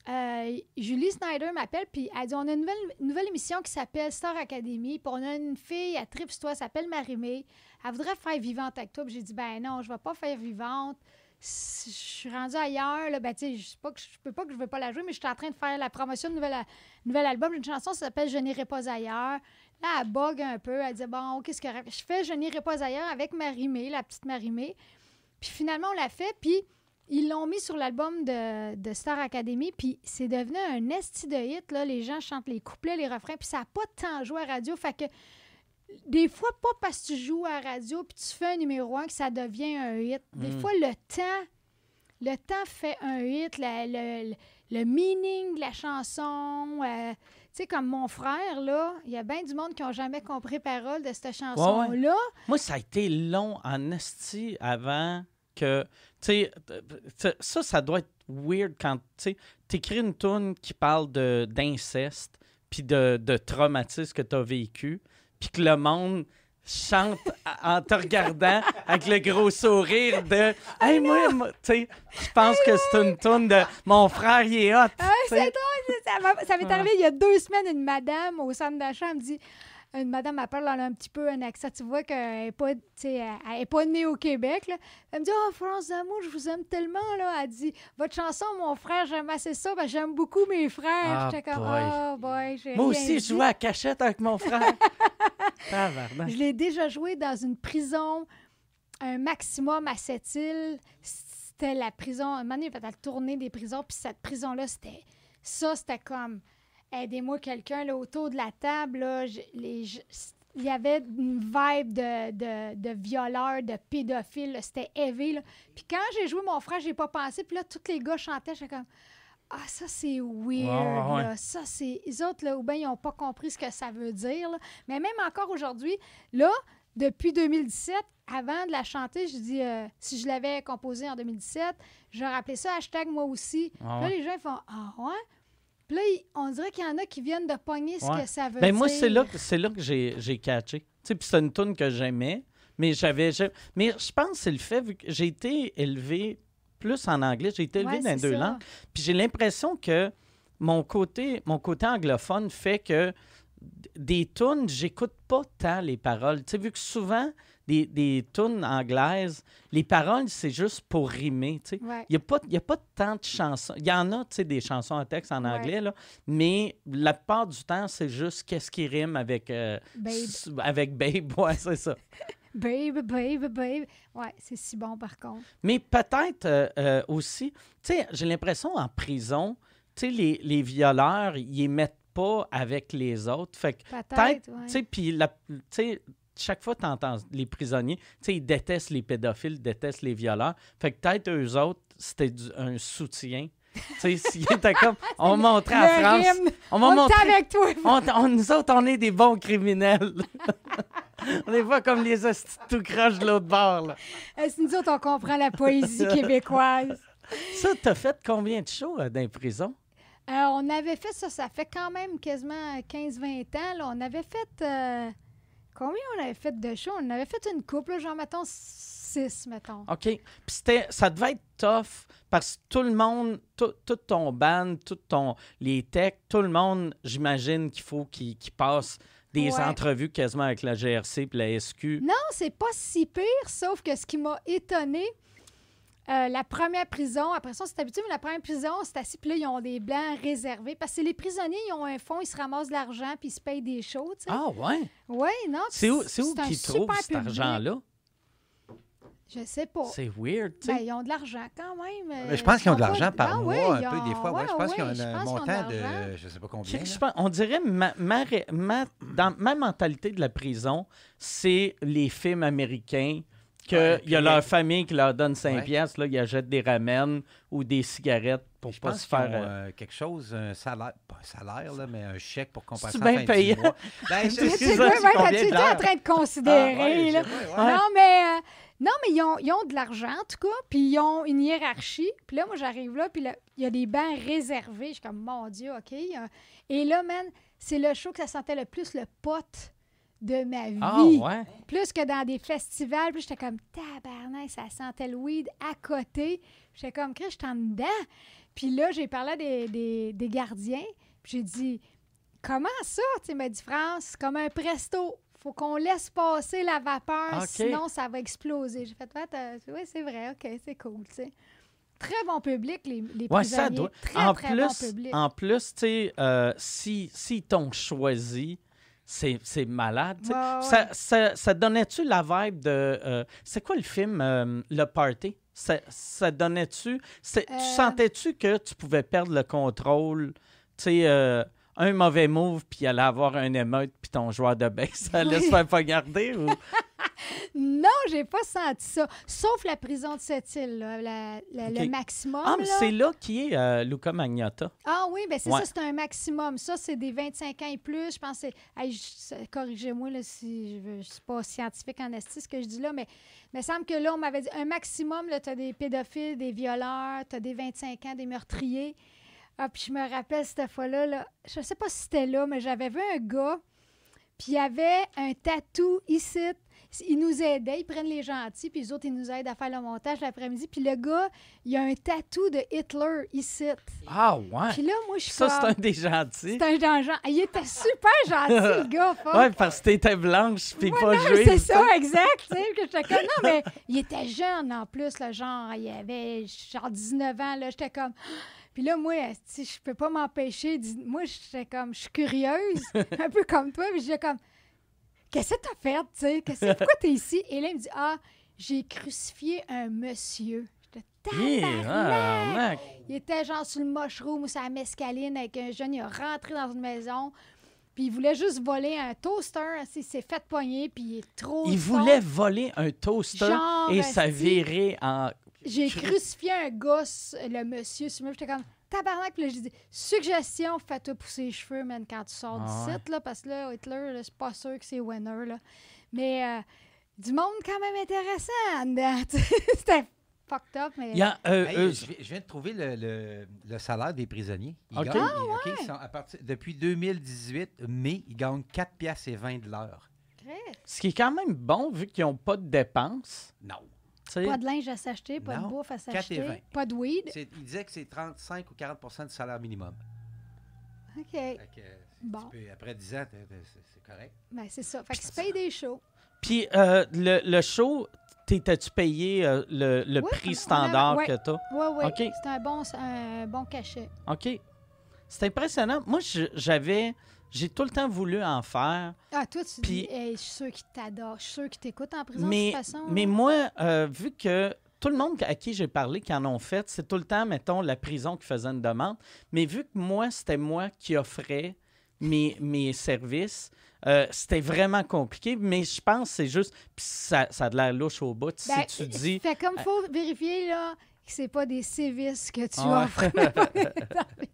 B: euh, Julie Snyder m'appelle, puis elle dit On a une nouvelle, une nouvelle émission qui s'appelle Star Academy. Puis on a une fille, tripe sur toi, elle s'appelle Marie-Mé. Elle voudrait faire vivante avec toi. Puis j'ai dit Ben non, je ne vais pas faire vivante. Je suis rendue ailleurs. Là, ben, tu sais, pas que je peux pas que je veux pas la jouer, mais je suis en train de faire la promotion de nouvel, album. J'ai une chanson qui s'appelle Je n'irai pas ailleurs. Là, elle bug un peu. Elle dit Bon, qu'est-ce que je fais Je n'irai pas ailleurs avec Marie-Mé, la petite Marie-Mé. Puis finalement, on l'a fait. Puis ils l'ont mis sur l'album de, de Star Academy. Puis c'est devenu un esti de hit. Là. Les gens chantent les couplets, les refrains. Puis ça n'a pas tant joué à radio. Fait que des fois, pas parce que tu joues à la radio puis tu fais un numéro un que ça devient un hit. Des
A: Mm.
B: fois, le temps, le temps fait un hit, le, le- le meaning de la chanson. euh, tu sais, comme mon frère, là, il y a bien du monde qui n'ont jamais compris parole de cette chanson-là.
A: Moi, ça a été long en esti avant que. Tu sais, ça, ça doit être weird quand tu écris une tune qui parle de- d'inceste puis de, de traumatisme que tu as vécu, puis que le monde chante en te regardant avec le gros sourire de Hey, moi, moi, tu sais, je pense que c'est une tune de Mon frère, il est hot.
B: Ah, c'est drôle, ça m'est arrivé il y a deux semaines, une madame au centre d'achat me dit une madame parle elle a un petit peu un accent. Tu vois qu'elle n'est pas, tu sais, elle- est pas née au Québec. là. Elle me dit Oh, France d'amour, je vous aime tellement. Là. Elle dit Votre chanson, mon frère, j'aime assez ça. Ben, j'aime beaucoup mes frères.
A: Ah,
B: J'étais comme
A: boy.
B: Oh, boy.
A: Moi aussi, je jouais à cachette avec mon frère.
B: Je l'ai déjà joué dans une prison, un maximum à cette île. C'était la prison. Un moment donné, il tournée des prisons, puis cette prison-là, c'était. Ça, c'était comme. Aidez-moi quelqu'un là, autour de la table. là, les, il y avait une vibe de, de, de violeur, de pédophile. C'était élevé. Puis quand j'ai joué mon frère, j'ai pas pensé. Puis là, tous les gars chantaient. J'étais comme. Ah, ça, c'est weird.
A: Ouais.
B: là. Ça, c'est. Les autres, là, ou bien, ils n'ont pas compris ce que ça veut dire. là. Mais même encore aujourd'hui, là, depuis 2017, avant de la chanter, je dis, euh, si je l'avais composée en 2017, j'aurais appelé ça hashtag moi aussi.
A: Ah
B: Là,
A: ouais.
B: les gens ils font Ah ouais? Puis là, on dirait qu'il y en a qui viennent de pogner ce
A: Ouais.
B: que ça veut
A: Ben
B: dire.
A: moi, c'est là, que- c'est là que j'ai, j'ai catché. Tu sais, puis c'est une tune que j'aimais, mais j'avais... je- mais je pense que c'est le fait, vu que j'ai été élevé plus en anglais, j'ai été élevé
B: Ouais,
A: dans deux
B: ça.
A: langues, puis j'ai l'impression que mon côté, mon côté anglophone fait que des tunes, j'écoute pas tant les paroles. Tu sais, vu que souvent, des, des tunes anglaises, les paroles, c'est juste pour rimer, tu sais.
B: Ouais.
A: Il n'y a, pas- y a pas tant de chansons. Il y en a, tu sais, des chansons en texte en
B: Ouais.
A: anglais, là, mais la plupart du temps, c'est juste qu'est-ce qui rime avec, euh,
B: Babe.
A: avec Babe. Ouais, c'est ça.
B: Babe, babe, babe. Ouais, c'est si bon par contre.
A: Mais peut-être euh, euh, aussi, tu sais, j'ai l'impression en prison, tu sais, les, les violeurs, ils mettent pas avec les autres. Fait que
B: Peut-être.
A: peut-être,
B: ouais.
A: tu sais, puis chaque fois tu entends les prisonniers, tu sais, ils détestent les pédophiles, détestent les violeurs. Fait que peut-être eux autres, c'était un soutien. tu sais, comme, on montrer à France,
B: rime.
A: on va
B: On
A: montrer,
B: avec toi.
A: on, on- nous autres, on est des bons criminels. on n'est pas comme les hosties tout croche de l'autre bord. là.
B: Euh, si nous autres, on comprend la poésie québécoise.
A: Ça, t'as fait combien de shows euh, dans les prisons?
B: Euh, on avait fait ça, ça fait quand même quasiment 15-20 ans. là. On avait fait. euh, combien on avait fait de shows? On avait fait une couple, genre, mettons, 6, mettons.
A: OK. Puis c'était, ça devait être tough parce que tout le monde, tout, tout ton band, tout ton, les techs, tout le monde, j'imagine qu'il faut qu'il qu'il passe des
B: Ouais.
A: entrevues quasiment avec la GRC puis la SQ.
B: Non, c'est pas si pire, sauf que ce qui m'a étonné, euh, la première prison, après ça, on s'est habitué, mais la première prison, c'est assis, puis là, ils ont des blancs réservés. Parce que les prisonniers, ils ont un fonds, ils se ramassent de l'argent, puis ils se payent des shows, tu sais.
A: Ah ouais?
B: Oui, non.
A: C'est où, c'est où qu'ils trouvent cet argent-là?
B: Je sais pas.
A: C'est weird, tu sais.
B: Ben, ils ont de l'argent quand même. euh,
C: Mais je pense qu'ils ont de l'argent par
B: Ah
C: mois,
B: oui,
C: un peu, des fois. Ouais,
B: ouais,
C: je pense qu'ils ont un
B: de
C: montant de,
B: l'argent.
C: je sais pas combien.
A: je pense- on dirait, ma, ma ré- ma- dans ma mentalité de la prison, c'est les films américains qu'il
C: Ouais,
A: y a leur famille qui leur donne 5
C: Ouais.
A: piastres, là, ils achètent des ramen ou des cigarettes pour
C: Je
A: pas
C: pense
A: se faire...
C: ont,
A: euh,
C: euh, quelque chose, un salaire, pas un salaire, là, mais un chèque pour compenser
A: C'est
C: la
A: bien payé.
C: Ben,
B: quoi,
A: c'est
B: tu en train de considérer.
C: Ah,
B: là? Non, mais, euh, non, mais ils ont, ils ont de l'argent, en tout cas, puis ils ont une hiérarchie. Puis là, moi, j'arrive là, puis là, il y a des bancs réservés. Je suis comme, mon Dieu, OK. Et là, man, c'est le show que ça sentait le plus le pote de ma vie.
A: Ah ouais?
B: Plus que dans des festivals. Puis j'étais comme, tabarnak, ça sentait le weed à côté. J'étais comme, Chris, je suis en dedans. Puis là, j'ai parlé à des, des, des gardiens. Puis j'ai dit, comment ça? Tu m'a dit, France, c'est comme un presto. Faut qu'on laisse passer la vapeur, sinon ça va exploser. J'ai fait, oui, c'est vrai, OK, c'est cool, tu sais. Très bon public, les, les
A: Ouais, ça
B: prisonniers.
A: doit.
B: Très,
A: en
B: très
A: plus,
B: bon public.
A: en plus, tu sais, euh, si, si t'ont choisi, c'est malade. tu.
B: Ouais.
A: Ça, ça, ça donnait-tu la vibe de. euh, c'est quoi le film, euh, Le Party? Ça, ça donnait-tu. c'est- Tu
B: Euh.
A: sentais-tu que tu pouvais perdre le contrôle? Tu sais, un mauvais move, puis il allait avoir un émeute, puis ton joueur de base allait se faire pas garder? Ou...
B: Non, j'ai pas senti ça. Sauf la prison de cette île, là, la- la-
A: Ok.
B: le maximum.
A: Ah, mais c'est là qui est euh, Luca Magnotta.
B: Ah oui, ben c'est
A: Ouais.
B: ça, c'est un maximum. Ça, c'est des 25 ans et plus. Je pense que c'est. Hey, Corrigez-moi si je. Je suis pas scientifique en esti ce que je dis là, mais il me semble que là, on m'avait dit un maximum, tu as des pédophiles, des violeurs, tu as des 25 ans, des meurtriers. Ah, puis je me rappelle cette fois-là, là, je sais pas si c'était là, mais j'avais vu un gars, puis il avait un tatou ici. Ils nous aidaient, ils prennent les gentils, puis les autres, ils nous aident à faire le montage l'après-midi. Puis le gars, il a un tatou de Hitler ici.
A: Ah, ouais.
B: Puis là, moi, je suis
A: Ça, c'est un des gentils.
B: c'est un danger. Il était super gentil, le gars. fuck.
A: Ouais, parce que t'étais blanche, puis
B: Ouais,
A: pas juive.
B: c'est ça, exact. tu sais, que j'étais comme, non, mais il était jeune en plus, le genre, il avait genre 19 ans, là, j'étais comme... Puis là, moi, si je peux pas m'empêcher, moi, j'étais comme, je suis curieuse, un peu comme toi, puis j'étais comme, qu'est-ce que t'as fait, tu sais, qu'est-ce pourquoi t'es ici? Et là, il me dit, ah, j'ai crucifié un monsieur.
A: Ah.
B: Il était genre sur le mushroom ou sur la mescaline avec un jeune. Il est rentré dans une maison. Puis il voulait juste voler un toaster. Il s'est fait pogner. Puis il est trop.
A: Il voulait voler un toaster
B: Genre,
A: et virait en.
B: J'ai
A: cru-
B: crucifié un gosse, le monsieur. Sur moi, j'étais comme tabarnak. Puis là, j'ai dit suggestion, fais-toi pousser les cheveux, man, quand tu sors
A: Ah
B: du
A: ouais.
B: site. Là, parce que là, Hitler, là, c'est pas sûr que c'est winner. Là. Mais euh, du monde quand même intéressant. C'était fucked up. Mais
A: Il y a, euh,
C: Hey,
A: euh,
C: je, viens- je viens de trouver le, le- le salaire des prisonniers. Ils
A: OK.
C: gagnent-
B: Ah,
C: ils- OK, ils sont à partir, depuis 2018, mai, ils gagnent 4 piastres et 20 de l'heure.
A: ce qui est quand même bon vu qu'ils n'ont pas de dépenses.
C: Non.
B: Pas de linge à s'acheter, pas
C: Non,
B: de bouffe à
C: 4 et
B: s'acheter,
C: 20.
B: pas de weed.
C: C'est- Ils disaient que c'est 35 ou 40% du salaire minimum.
B: OK.
C: Fait que,
B: Bon.
C: peux- après 10 ans, t'es- t'es- c'est correct.
B: Ben, c'est ça. Fait qu'ils se payent des shows.
A: Puis euh, le, le show, t'étais-tu payé euh, le, le
B: Oui,
A: prix standard
B: avait- ouais.
A: que t'as?
B: Oui, oui.
A: OK.
B: C'est un bon, un bon cachet.
A: OK. C'est impressionnant. Moi, je- j'avais. J'ai tout le temps voulu en faire.
B: Ah, toi, tu
A: Puis-
B: dis, Hey, je suis sûr qu'ils t'adorent. Je suis sûr qu'ils t'écoutent en prison,
A: mais,
B: de toute façon.
A: mais moi, euh, vu que tout le monde à qui j'ai parlé qui en ont fait, c'est tout le temps, mettons, la prison qui faisait une demande. Mais vu que moi, c'était moi qui offrais mes, mes services, euh, c'était vraiment compliqué. Mais je pense que c'est juste. Puis ça, ça a de l'air louche au bout.
B: Ben,
A: si tu dis.
B: Fait comme faut vérifier, là, que c'est pas des sévices que tu offres.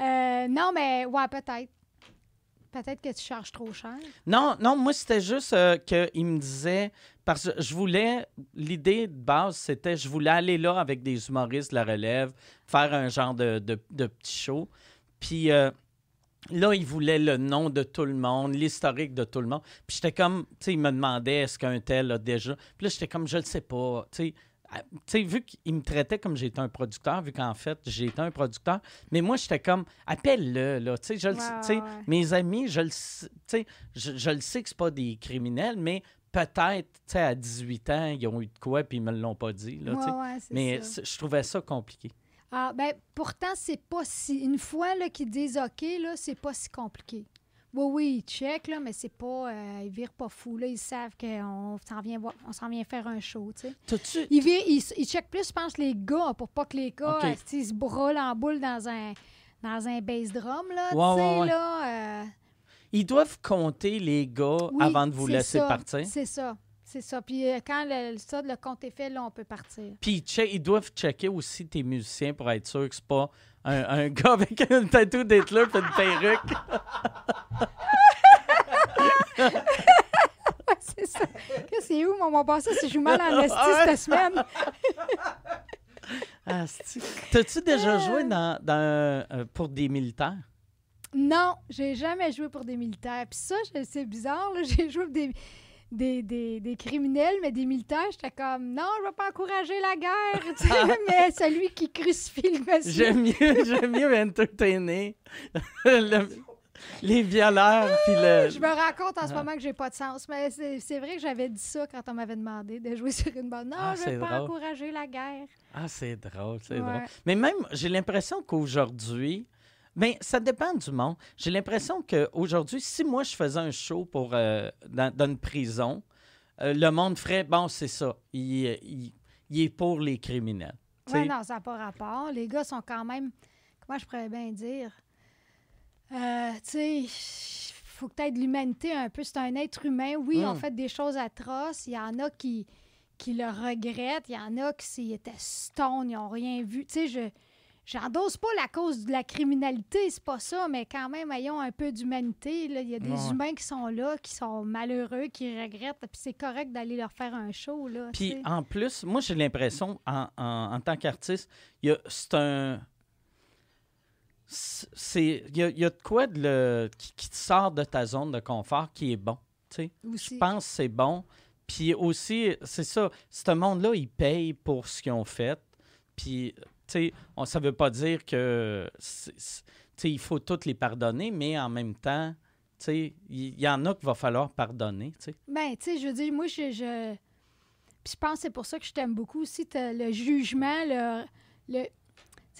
B: Euh, non, mais ouais, peut-être. Peut-être que tu charges trop cher?
A: Non, non, moi, c'était juste euh, qu'il me disait. Parce que je voulais. L'idée de base, c'était je voulais aller là avec des humoristes de la relève, faire un genre de, petit show. Puis euh, là, il voulait le nom de tout le monde, l'historique de tout le monde. Puis j'étais comme. Tu sais, il me demandait est-ce qu'un tel a déjà. Puis là, j'étais comme je le sais pas. Tu sais. Ah, tu sais, vu qu'il me traitait comme j'étais un producteur, vu qu'en fait, j'étais un producteur, mais moi, j'étais comme, appelle-le, là, tu sais, je le
B: Ouais,
A: mes amis, je le sais, je, je le sais que c'est pas des criminels, mais peut-être, tu sais, à 18 ans, ils ont eu de quoi, puis ils me l'ont pas dit, là, tu sais.
B: Ouais, ouais,
A: Mais je trouvais ça compliqué.
B: Ah, ben, pourtant, c'est pas si. Une fois là, qu'ils disent OK, là, c'est pas si compliqué. Oui, oui, ils checkent, là, mais c'est pas. euh, ils virent pas fou, là. Ils savent qu'on s'en vient, voir- on s'en vient faire un show, tu sais. Ils, virent- ils, ils checkent plus, je pense, les gars, pour pas que les gars euh, ils se brûlent en boule dans un, dans un bass drum, là, tu
A: Ouais,
B: là. euh,
A: Ils doivent compter les gars
B: oui,
A: avant de vous laisser
B: ça,
A: partir?
B: C'est ça, c'est ça. Puis euh, quand le, ça, le compte est fait, là, on peut partir.
A: Puis ils, ils doivent checker aussi tes musiciens pour être sûr que c'est pas un, un gars avec un tatou d'Hitler et une perruque.
B: c'est ça. Que c'est où, mon mon passé, si je joue mal en esti cette semaine?
A: Ah, T'as-tu déjà joué dans, dans, euh, pour des militaires?
B: Non, j'ai jamais joué pour des militaires. Puis ça, c'est bizarre, là, j'ai joué pour des, des, des, des criminels, mais des militaires, j'étais comme, non, je vais pas encourager la guerre, tu sais, mais celui qui crucifie le monsieur.
A: J'aime mieux, j'aime mieux entertainer le- les violeurs puis le.
B: Je me rends compte en ce
A: Ah.
B: moment que j'ai pas de sens, mais c'est c'est vrai que j'avais dit ça quand on m'avait demandé de jouer sur une bande. Non,
A: Ah,
B: je veux pas
A: drôle.
B: encourager la guerre.
A: Ah, c'est drôle, c'est
B: Ouais.
A: drôle. Mais même, j'ai l'impression qu'aujourd'hui, ben, ça dépend du monde. J'ai l'impression qu'aujourd'hui, si moi je faisais un show pour euh, dans, dans une prison, euh, le monde ferait bon, c'est ça. Il, il- il est pour les criminels. Sais,
B: non, ça n'a pas rapport. Les gars sont quand même, comment je pourrais bien dire, Euh, tu sais, il faut que tu de l'humanité un peu. C'est un être humain. Oui,
A: Mm.
B: on fait des choses atroces. Il y en a qui, qui le regrettent. Il y en a qui s'ils étaient stone, ils n'ont rien vu. Tu sais, je. J'endosse pas la cause de la criminalité, c'est pas ça, mais quand même, ayons un peu d'humanité. Il y a des
A: Ouais.
B: humains qui sont là, qui sont malheureux, qui regrettent, puis c'est correct d'aller leur faire un show. Là,
A: Puis en plus, moi j'ai l'impression, en, en- en tant qu'artiste, il c'est un. Il, y a, il y a de quoi de le, qui, qui te sort de ta zone de confort qui est bon. Je pense que c'est bon. Puis aussi, c'est ça, ce monde-là, ils payent pour ce qu'ils ont fait. Puis, ça veut pas dire que, il faut toutes les pardonner, mais en même temps, il y, en a qu'il va falloir pardonner, tu sais.
B: Ben, tu sais, je veux dire, moi, je. je... Puis je pense que c'est pour ça que je t'aime beaucoup aussi, le jugement, le. le...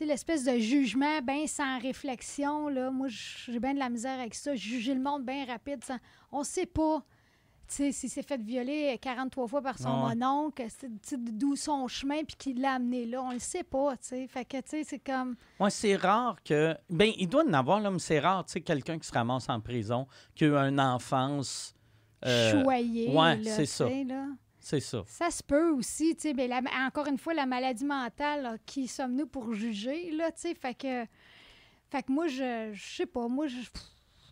B: L'espèce de jugement bien sans réflexion, là. Moi, j'ai bien de la misère avec ça. Juger le monde bien rapide. Sans... On sait pas, sais, s'il s'est fait violer 43 fois par son
A: ouais.
B: mononcle, d'où son chemin, puis qui l'a amené là. On le sait pas, tu sais. Fait que, tu sais, c'est comme...
A: Ouais, c'est rare que. Ben, il doit en avoir, là, mais c'est rare, tu sais, quelqu'un qui se ramasse en prison, qui a eu une enfance. euh,
B: choyé,
A: ouais, c'est ça.
B: là.
A: c'est ça.
B: Ça se peut aussi, tu sais, mais la- encore une fois, la maladie mentale, là, qui sommes-nous pour juger, là, tu sais, fait que, fait que moi, je, je sais pas, moi, je,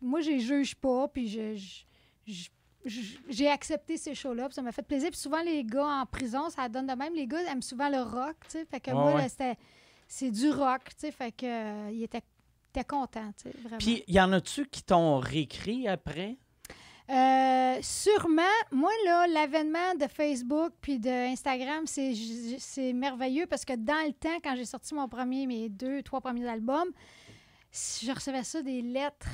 B: moi, je juge pas, puis je- je- j'ai accepté ces shows-là, ça m'a fait plaisir, puis souvent, les gars en prison, ça donne de même, les gars aiment souvent le rock, tu sais, fait que
A: Ouais,
B: moi,
A: ouais.
B: c'était, c'est du rock, tu sais, fait que, euh, il était, était content, tu sais, vraiment.
A: Puis, y en a-tu qui t'ont réécrit après?
B: Euh, sûrement, moi, là, l'avènement de Facebook puis de Instagram, c'est merveilleux parce que dans le temps, quand j'ai sorti mon premier, mes deux, trois premiers albums, je recevais ça des lettres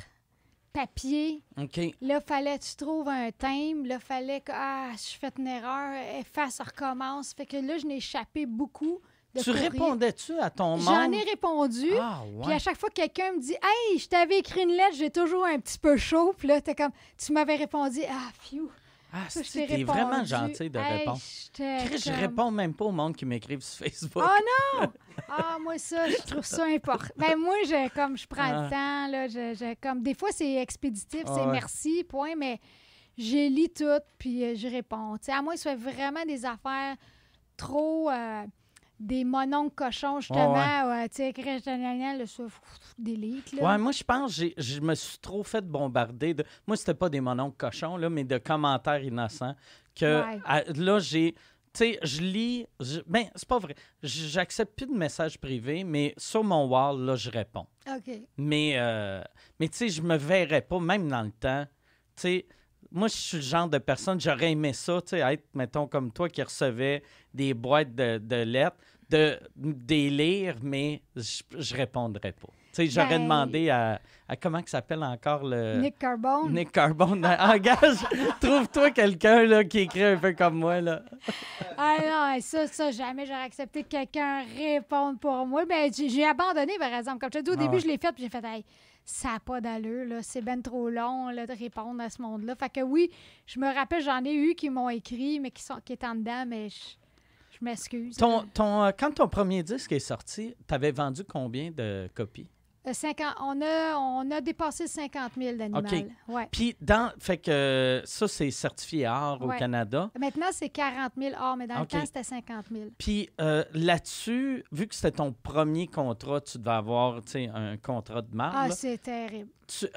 B: papier.
A: OK.
B: Là, fallait que tu trouves un thème. Là, fallait que, ah, je fais une erreur, efface, recommence. Fait que là, je n'ai échappé beaucoup. De
A: Tu répondais-tu à ton monde?
B: J'en ai répondu.
A: Ah,
B: Puis à chaque fois que quelqu'un me dit Hey, je t'avais écrit une lettre, j'ai toujours un petit peu chaud. Puis là, t'es comme Tu m'avais répondu Ah, phew.
A: Ah, c'est vraiment gentil de
B: Hey,
A: répondre. Chris, je réponds même pas au monde qui m'écrivent sur Facebook.
B: Oh non! Ah, moi, ça, je trouve ça important. Ben, moi, je, comme, je prends
A: Ah.
B: le temps, là, je, je- comme, des fois, c'est expéditif,
A: Ah
B: c'est
A: ouais.
B: merci, point, mais j'ai lis tout, puis euh, je réponds. Tu sais, à moins que ce soit vraiment des affaires trop... euh, des mononcles cochons, justement, ouais, tu sais, pff, delete, là.
A: Ouais, moi, je pense que je me suis trop fait bombarder. De... Moi, c'était pas des mononcles cochons, là, mais de commentaires innocents. Que
B: Ouais.
A: à- là, j'ai. Tu sais, je lis. je- Ben, c'est pas vrai. J'accepte plus de messages privés, mais sur mon wall, là, je réponds.
B: OK.
A: Mais, euh, mais tu sais, je me verrais pas, même dans le temps. Tu sais, moi, je suis le genre de personne, j'aurais aimé ça, tu sais, être, mettons, comme toi, qui recevait des boîtes de, de lettres, de, des lire, mais je, répondrais pas. Tu sais, j'aurais
B: Ben-
A: demandé à, à comment il s'appelle encore le...
B: Nick Carbone.
A: Nick Carbone. Engage, trouve-toi quelqu'un là, qui écrit un peu comme moi. Là.
B: Ah non, ça, ça, jamais j'aurais accepté que quelqu'un réponde pour moi. Ben, j'ai abandonné, par exemple. Comme je te dis, au
A: Ah
B: début,
A: ouais.
B: je l'ai fait, puis j'ai fait, hey, ça n'a pas d'allure, là. C'est ben trop long, là, de répondre à ce monde-là. Fait que oui, je me rappelle, j'en ai eu qui m'ont écrit, mais qui, sont, qui étaient en dedans, mais je, je m'excuse.
A: Ton,
B: là.
A: ton, euh, quand ton premier disque est sorti, t'avais vendu combien de copies?
B: Euh, 50 on, a, on a dépassé 50 000 d'animal.
A: OK.
B: Ouais.
A: Puis, dans, fait que euh, ça, c'est certifié art au. Canada.
B: Maintenant, c'est 40 000 or, mais dans le temps, c'était 50 000.
A: Puis euh, là-dessus, vu que c'était ton premier contrat, tu devais avoir tu un contrat de marque.
B: Ah, c'est terrible.
A: tu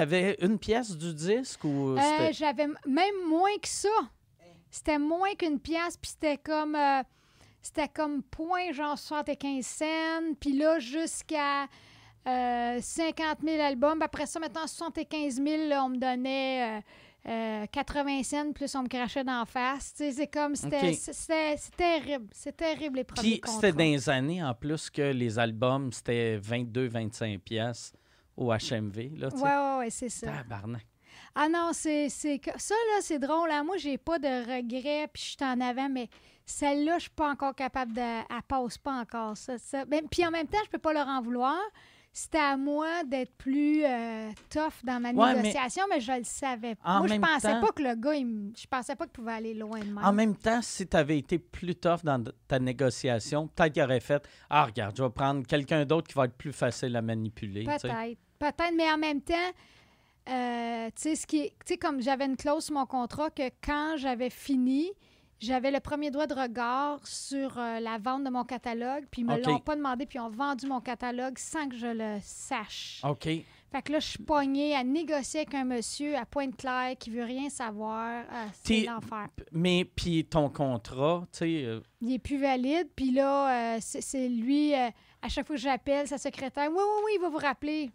A: avais une pièce du disque ou
B: Euh, J'avais même moins que ça. C'était moins qu'une pièce, puis c'était comme... euh, c'était comme point, genre 75 cents. Puis là, jusqu'à euh, 50 000 albums. Après ça, maintenant, 75 000, là, on me donnait euh, euh, 80 cents, plus on me crachait d'en face. C'est comme... C'était terrible. C'est terrible, les premiers
A: Puis c'était dans les années en plus que les albums, c'était 22-25 pièces au HMV. Là, tu sais.
B: Ouais, ouais, ouais, c'est ça.
A: Tabarnak.
B: Ah non, c'est ça là, c'est drôle. Hein? Moi, j'ai pas de regrets, puis je suis en avant, mais celle-là, je suis pas encore capable de. Elle passe pas encore. Ça, ça. Ben, puis en même temps, je peux pas leur en vouloir. C'était à moi d'être plus euh, tough dans ma
A: Ouais, mais-
B: négociation, mais, je le savais Moi, je pensais
A: temps-
B: pas que le gars, il je pensais pas qu'il pouvait aller loin de même.
A: En même temps, si tu avais été plus tough dans ta négociation, peut-être qu'il aurait fait Ah, regarde, je vais prendre quelqu'un d'autre qui va être plus facile à manipuler.
B: Peut-être, Peut-être, mais en même temps, euh, tu sais, ce qui est- tu sais, comme j'avais une clause sur mon contrat que quand j'avais fini, j'avais le premier droit de regard sur euh, la vente de mon catalogue, puis ils me
A: OK.
B: l'ont pas demandé, puis ils ont vendu mon catalogue sans que je le sache.
A: OK.
B: Fait que là, je suis pognée à négocier avec un monsieur à Pointe-Claire qui veut rien savoir. Ah, c'est l'enfer.
A: Mais puis ton contrat, tu sais, euh,
B: Il est plus valide, puis là, c'est lui, à chaque fois que j'appelle sa secrétaire, oui, oui, oui, il va vous rappeler.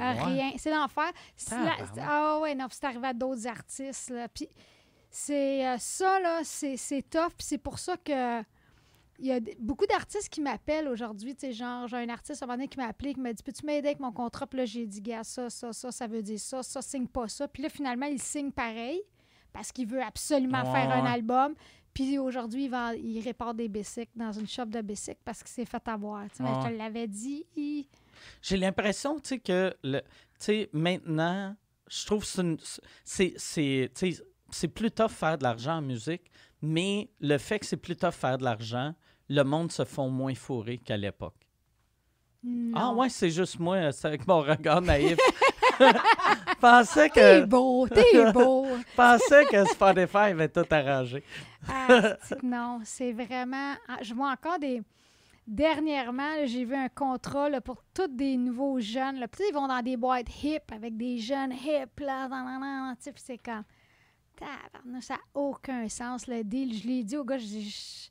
A: Ah ouais.
B: Rien. C'est l'enfer. Ah ouais, non, puis c'est arrivé à d'autres artistes. Là. Puis c'est euh, ça, là, c'est c'est tough. Puis c'est pour ça que il y a beaucoup d'artistes qui m'appellent aujourd'hui. Tu sais, genre, j'ai un artiste à un moment donné qui m'a appelé, qui m'a dit Peux-tu m'aider avec mon contrat? Puis là, j'ai dit Gars, ça, ça, ça, ça veut dire ça, ça, signe pas ça. Puis là, finalement, il signe pareil parce qu'il veut absolument
A: Ouais,
B: faire un album. Puis aujourd'hui, il, vend- il répare des bicycles dans une shop de bicycles parce qu'il s'est fait avoir. Tu sais, je te l'avais dit. il-
A: J'ai l'impression, tu sais, que le, tu sais, maintenant, je trouve que c'est plus tough faire de l'argent en musique, mais le fait que c'est plus tough faire de l'argent, le monde se font moins fourrer qu'à l'époque. Ah ouais, c'est juste moi, c'est avec mon regard naïf. pensais
B: T'es
A: que,
B: beau, t'es beau.
A: pensais que Spotify avait tout arrangé.
B: Ah, non, c'est vraiment. ah, Je vois encore des. Dernièrement, j'ai vu un contrat pour tous des nouveaux jeunes. Ils vont dans des boîtes hip avec des jeunes hip. Là, c'est comme. Ça n'a aucun sens, le deal. Je l'ai dit au gars, je dis.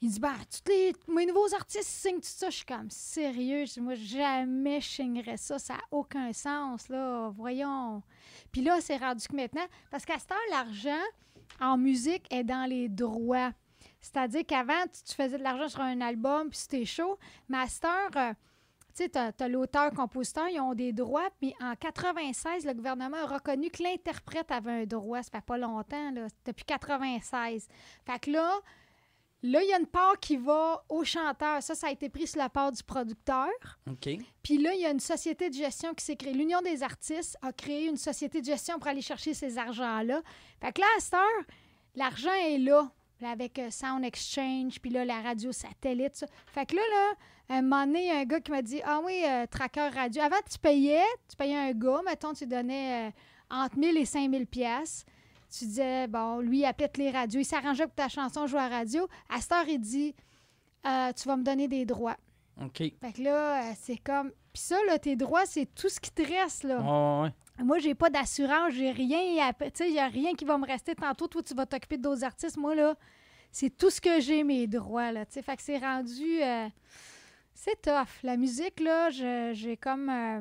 B: Il dit, bah, tous les, mes nouveaux artistes signent tout ça. Je suis comme, sérieux, je dis, moi, jamais je signerais ça. Ça n'a aucun sens, là. Voyons. Puis là, c'est rendu que maintenant, parce qu'à cette heure, l'argent en musique est dans les droits. C'est-à-dire qu'avant, tu, tu faisais de l'argent sur un album, puis c'était chaud. Mais à cette heure, euh, tu sais, tu as, l'auteur-compositeur, ils ont des droits. Puis en 96, le gouvernement a reconnu que l'interprète avait un droit. Ça fait pas longtemps, là. Depuis 96. Fait que là, là, il y a une part qui va au chanteur. Ça, ça a été pris sur la part du producteur.
A: OK.
B: Puis là, il y a une société de gestion qui s'est créée. L'Union des artistes a créé une société de gestion pour aller chercher ces argents-là. Fait que là, à cette heure, l'argent est là, là, avec euh, Sound Exchange, puis là, la radio satellite. ça. Fait que là, là, un moment donné, il y a un gars qui m'a dit Ah oui, euh, tracker radio. Avant, tu payais, tu payais un gars, mettons, tu donnais euh, entre 1000 et 5000 pièces. Tu disais, bon, lui, il appelait toutes les radios. Il s'arrangeait pour que ta chanson joue à la radio. À cette heure, il dit Euh, Tu vas me donner des droits.
A: OK.
B: Fait que là, c'est comme. Puis ça, là, tes droits, c'est tout ce qui te reste, là.
A: Ouais, ouais, ouais.
B: Moi, j'ai pas d'assurance, j'ai rien. Tu sais, il y a rien qui va me rester. Tantôt, toi, tu vas t'occuper d'autres artistes. Moi, là, c'est tout ce que j'ai, mes droits, là. Tu sais, fait que c'est rendu. euh, c'est tough. La musique, là, je- j'ai comme. euh,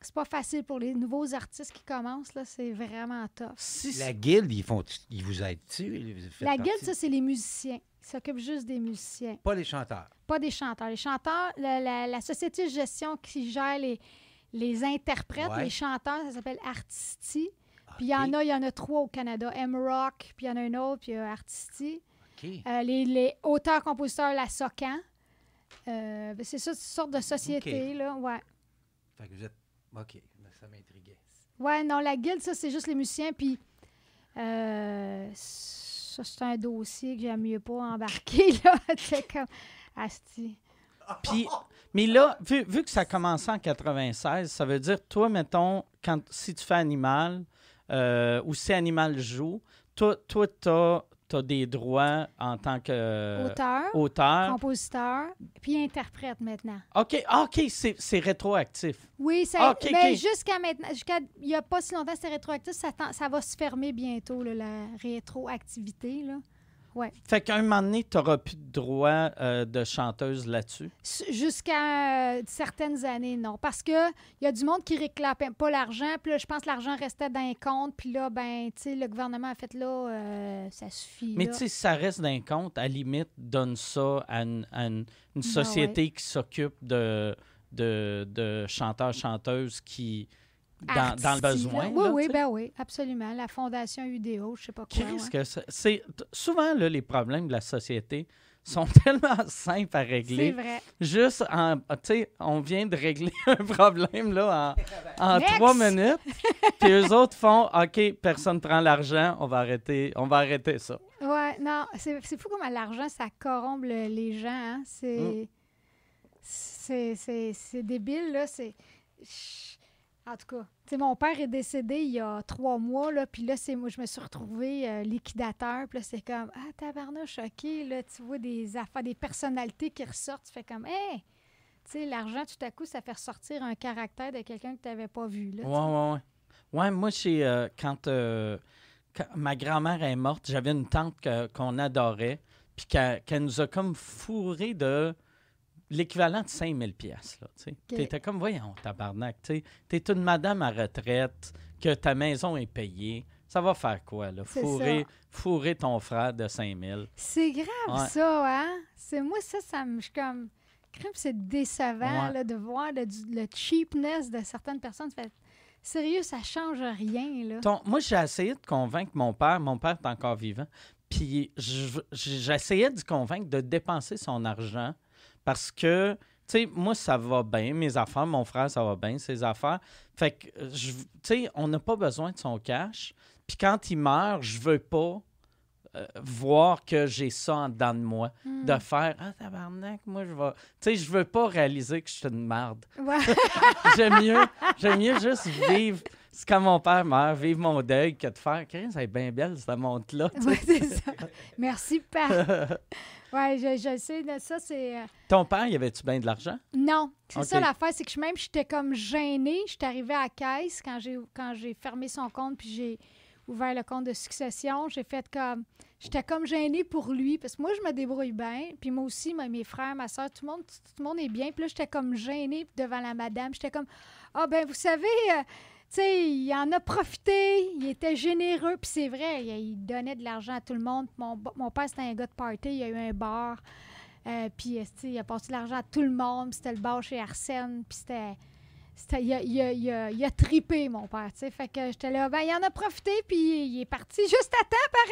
B: c'est pas facile pour les nouveaux artistes qui commencent, là. C'est vraiment tough.
A: Si,
C: La guilde, ils, font, ils vous aident-tu? Faites
B: La guilde, ça, c'est les musiciens. Ils s'occupent juste des musiciens.
C: Pas les chanteurs.
B: pas des chanteurs. Les chanteurs, la, la- la société de gestion qui gère les, les interprètes,
C: Ouais.
B: les chanteurs, ça s'appelle Artisti. Puis il y en a, il y en a trois au Canada. M-Rock, puis il y en a un autre, puis il y a Artisti. Euh, les, les auteurs-compositeurs, la SOCAN. Euh, c'est ça, c'est une sorte de société, là. Ouais.
C: Fait que vous êtes. OK. Ça m'intriguait.
B: Ouais, non, la guilde, ça, c'est juste les musiciens. Puis euh, ça, c'est un dossier que j'aime mieux pas embarquer, là. C'est comme... Asti.
A: Puis, mais là, vu, vu que ça a commencé en 96, ça veut dire, toi, mettons, quand, si tu fais Animal euh, ou si Animal joue, toi, toi tu as, des droits en tant que
B: Auteur.
A: auteur.
B: compositeur, puis interprète maintenant.
A: OK, ah, OK, c'est c'est rétroactif.
B: Oui, ça,
A: Ok,
B: mais
A: ok.
B: jusqu'à maintenant, jusqu'à il n'y a pas si longtemps, c'était rétroactif, ça, va se fermer bientôt, là, la rétroactivité. Là.
A: Fait qu'à un moment donné, tu n'auras plus de droit euh, de chanteuse là-dessus?
B: Jusqu'à euh, certaines années, non. Parce que il y a du monde qui réclame pas l'argent, puis là, je pense que l'argent restait dans les comptes, puis là, ben, tu sais, le gouvernement a fait là, euh, ça suffit.
A: Mais tu sais, si ça reste d'un compte, à la limite, donne ça à une, à une- une
B: Ben
A: société qui s'occupe de, de, de chanteurs-chanteuses qui, dans, dans le besoin.
B: Oui,
A: là,
B: oui, ben oui, absolument. La Fondation UDO, je sais pas quoi.
A: Qu'est-ce
B: ouais.
A: que c'est- c'est souvent là, les problèmes de la société sont tellement simples à
B: C'est
A: régler.
B: vrai.
A: Juste en, tu sais, on vient de régler un problème là en, trois minutes, puis eux autres font, ok, personne prend l'argent, on va arrêter, on va arrêter ça.
B: Ouais, non, c'est c'est fou comment l'argent, ça corrompt le- les gens. hein.
A: Mm.
B: C'est. C'est c'est- c'est débile, là. C'est. En tout cas, mon père est décédé il y a trois mois, là, puis là, c'est moi, je me suis retrouvée euh, liquidateur, puis là, c'est comme, ah, tabarnouche, OK, là, tu vois des affaires, des personnalités qui ressortent, tu fais comme, hé! Tu sais, l'argent, tout à coup, ça fait ressortir un caractère de quelqu'un que tu n'avais pas vu, là.
A: Ouais, ouais, ouais. Ouais, moi, c'est euh, quand, euh, quand ma grand-mère est morte, j'avais une tante qu'on adorait, puis qu'elle qu'elle nous a comme fourré de l'équivalent de 5000 pièces là, tu sais.
B: Ok.
A: T'étais comme, voyons, tabarnak, tu t'es une madame à retraite, que ta maison est payée, ça va faire quoi, là? Fourrer, fourrer ton frère de 5000.
B: C'est grave,
A: Ouais.
B: ça, hein? C'est moi, ça, ça me. Je suis comme. c'est décevant
A: Ouais.
B: là, de voir le, cheapness de certaines personnes. Fait, sérieux, ça change rien, là.
A: Ton- moi, j'ai essayé de convaincre mon père. Mon père est encore vivant. Puis je- j'essayais de convaincre de dépenser son argent parce que, tu sais, moi, ça va bien, mes affaires. Mon frère, ça va bien, ses affaires. Fait que, tu sais, on n'a pas besoin de son cash. Puis quand il meurt, je veux pas euh, voir que j'ai ça en dedans de moi.
B: Hmm.
A: De faire, ah, tabarnak, moi, je vais. Tu sais, je veux pas réaliser que je suis une merde.
B: Ouais.
A: J'aime mieux, j'aime mieux juste vivre. C'est quand mon père meurt, vivre mon deuil que de faire. Chris, elle est bien belle, cette montre-là.
B: Ouais, c'est ça. Merci, Pat. Ouais, je, je sais de ça, c'est. euh,
A: Ton père, y avait-tu bien de l'argent?
B: Non, c'est ça l'affaire, c'est que je- même j'étais comme gênée. J'étais arrivée à la caisse quand j'ai quand j'ai fermé son compte puis j'ai ouvert le compte de succession. J'ai fait comme j'étais comme gênée pour lui parce que moi je me débrouille bien, puis moi aussi moi, mes frères, ma soeur, tout le monde tout le monde est bien. Puis là j'étais comme gênée devant la madame. J'étais comme ah ben vous savez euh, sais, il en a profité, il était généreux, puis c'est vrai, il, il donnait de l'argent à tout le monde. Mon, mon père, c'était un gars de party, il a eu un bar, euh, puis, euh, il a passé de l'argent à tout le monde. puis C'était le bar chez Arsène. Puis c'était. c'était- il, a, il a- il a- il a tripé, mon père. tu sais. Fait que j'étais là, ben, il en a profité, puis il est parti juste à temps, par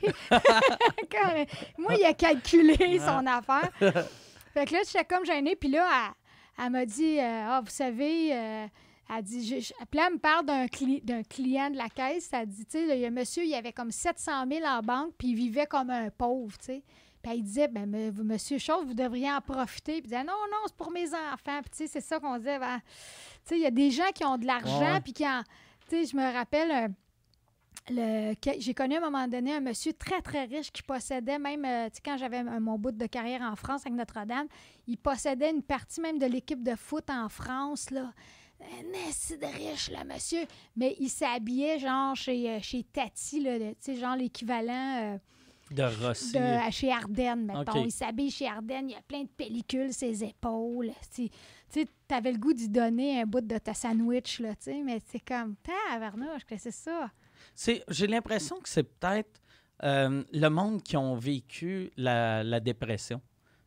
B: exemple. Moi, il a calculé son affaire. Fait que là, j'étais comme gênée. Puis là, elle, elle m'a dit, euh, ah, vous savez, euh, elle dit, je, je- puis là, elle me parle d'un cli- d'un client de la caisse. Elle dit, tu sais, là, il y a un monsieur, il avait comme 700 000 en banque, puis il vivait comme un pauvre, tu sais. Puis elle disait, ben, me- monsieur Chose, vous devriez en profiter. Puis il disait, non, non, c'est pour mes enfants. Puis, tu sais, c'est ça qu'on disait. ben, tu sais, il y a des gens qui ont de l'argent,
A: Ouais,
B: puis qui en. Tu sais, je me rappelle. euh, le, j'ai connu à un moment donné un monsieur très, très riche qui possédait même, euh, tu sais, quand j'avais un- mon bout de carrière en France avec Notre-Dame, il possédait une partie même de l'équipe de foot en France, là. Un esti de riche, là, monsieur. Mais il s'habillait, genre, chez, euh, chez Tati, là, tu sais, genre l'équivalent... euh,
A: De Rossi.
B: de, à- chez Ardennes, mettons. Il s'habille chez Ardennes, il y a plein de pellicules, ses épaules. Tu sais, avais le goût d'y donner un bout de ta sandwich, là, tu sais, mais c'est comme, tabarnouche, que c'est ça?
A: C'est- J'ai l'impression que c'est peut-être euh, le monde qui ont vécu la, la dépression.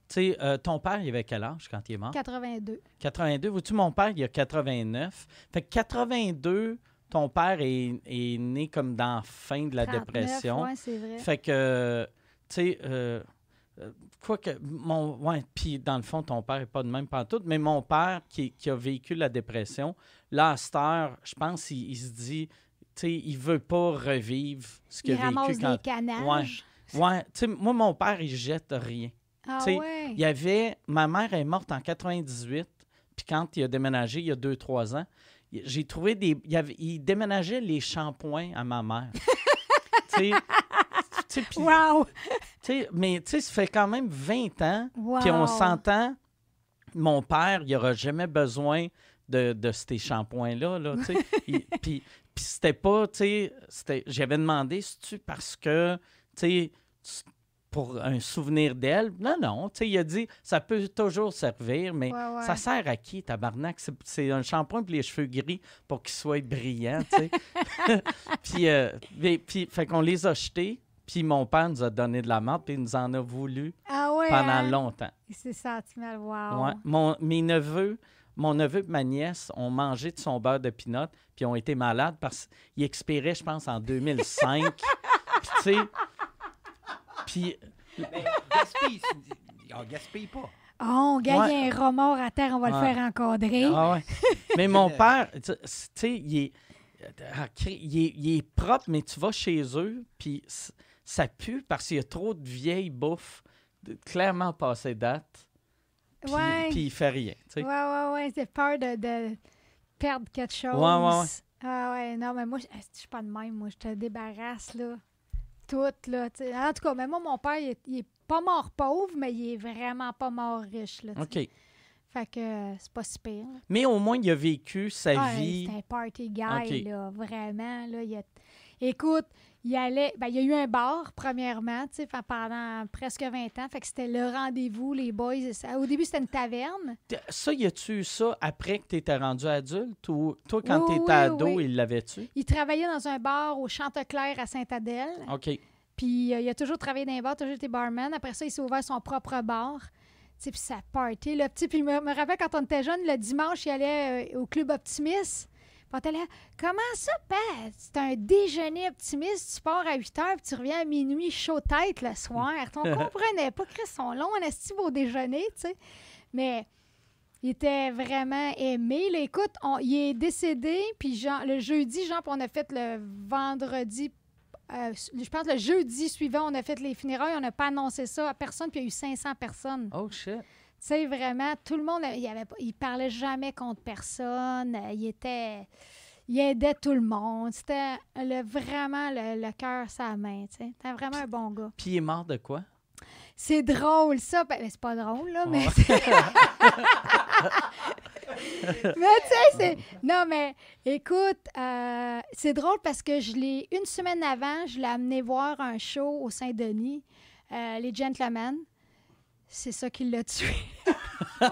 A: Tu sais, euh, ton père, il avait quel âge quand il est mort?
B: 82.
A: 82. Vois-tu, mon père, il a 89. Fait que 82, ton père est, est né comme dans la fin de la
B: 39,
A: dépression.
B: Ouais, c'est vrai.
A: Fait que, tu sais, euh, euh, quoi que, mon, ouais, puis dans le fond, ton père n'est pas de même pantoute, mais mon père qui, qui a vécu la dépression, là, à cette heure, je pense il, il se dit, tu sais, il veut pas revivre ce qu'il
B: il
A: a vécu quand...
B: canages.
A: Ouais, tu sais, moi, mon père, il jette rien.
B: Ah ouais.
A: Il y avait, ma mère est morte en 98, puis quand il a déménagé il y a 2-3 ans, j'ai trouvé des. Il, y avait- il déménageait les shampoings à ma mère. tu sais,
B: Wow!
A: tu sais, mais tu sais, ça fait quand même 20 ans,
B: Wow!
A: puis on s'entend, mon père, il n'aura jamais besoin de, de ces shampoings-là, là, tu sais. Il- Puis puis c'était pas, tu sais, j'avais demandé, c'est-tu parce que, tu sais, tu- pour un souvenir d'elle? Non, non, tu sais, il a dit, ça peut toujours servir, mais
B: Ouais, ouais.
A: ça sert à qui, tabarnak? C'est- C'est un shampoing pour les cheveux gris pour qu'ils soient brillants, tu sais. puis, euh, mais- puis, fait qu'on les a jetés, puis mon père nous a donné de la menthe, puis il nous en a voulu
B: Ah ouais.
A: pendant
B: hein?
A: longtemps.
B: Il s'est senti mal. Wow!
A: Ouais. Mon, mes neveux, mon neveu et ma nièce ont mangé de son beurre de pinot, puis ont été malades parce qu'il expirait, je pense, en 2005. puis, tu sais, puis
C: Mais gaspille, on gaspille pas.
B: Oh, on gagne
A: Ouais.
B: un remords à terre, on va
A: Ouais.
B: le faire encadrer.
A: Ah ouais. Mais mon père, tu sais, il est, ah, il est, il est propre, mais tu vas chez eux, puis ça pue parce qu'il y a trop de vieilles bouffes, de- clairement passées date. puis,
B: Ouais.
A: puis il fait rien. tu sais.
B: Ouais, ouais, ouais. C'est peur de, de perdre quelque chose.
A: Ouais, ouais, ouais.
B: Ah, ouais. Non, mais moi, je je suis pas de même. Moi, je te débarrasse, là. Tout, là. En tout cas, mais moi, mon père, il est, il est pas mort pauvre, mais il est vraiment pas mort riche, là.
A: OK.
B: Fait que euh, c'est pas si pire. là.
A: Mais au moins, il a vécu sa
B: Ah,
A: vie.
B: C'est un party guy, là, vraiment. Là, il a- Écoute, il allait. Ben, il y a eu un bar, premièrement, pendant presque 20 ans. Fait que c'était le rendez-vous, les boys. Ça- Au début, c'était une taverne.
A: Ça, y a-tu eu ça après que tu étais rendu adulte ou toi, quand
B: Oui,
A: tu étais
B: oui,
A: ado,
B: oui.
A: il l'avait-tu?
B: Il travaillait dans un bar au Chanteclair à Sainte-Adèle.
A: OK.
B: Puis euh, il a toujours travaillé dans un bar, toujours été barman. Après ça, il s'est ouvert son propre bar. Tu sais, puis ça party, là. Petit, puis je me, me rappelle quand on était jeune, le dimanche, il allait euh, au Club Optimiste. Puis on était là, comment ça, Pat? C'est un déjeuner optimiste, tu pars à 8 heures, puis tu reviens à minuit chaud tête le soir. On comprenait pas, Chris, sont longs, on estime au déjeuner, tu sais. Mais il était vraiment aimé. Là, écoute, on- il est décédé, puis genre, le jeudi, genre, puis on a fait le vendredi euh, je pense le jeudi suivant, on a fait les funérailles, on n'a pas annoncé ça à personne, puis il y a eu 500 personnes.
A: Oh, shit.
B: Tu sais, vraiment, tout le monde, il, avait, il parlait jamais contre personne. euh, Il était. Il aidait tout le monde. C'était le, vraiment le, le cœur sa main. tu sais. C'était vraiment un bon gars.
A: Puis il est mort de quoi?
B: C'est drôle, ça. Ben, c'est pas drôle, là, mais. Mais tu sais, c'est. Non, mais écoute, euh, c'est drôle parce que je l'ai. Une semaine avant, je l'ai amené voir un show au Saint-Denis, euh, Les Gentlemen. C'est ça qui l'a tué.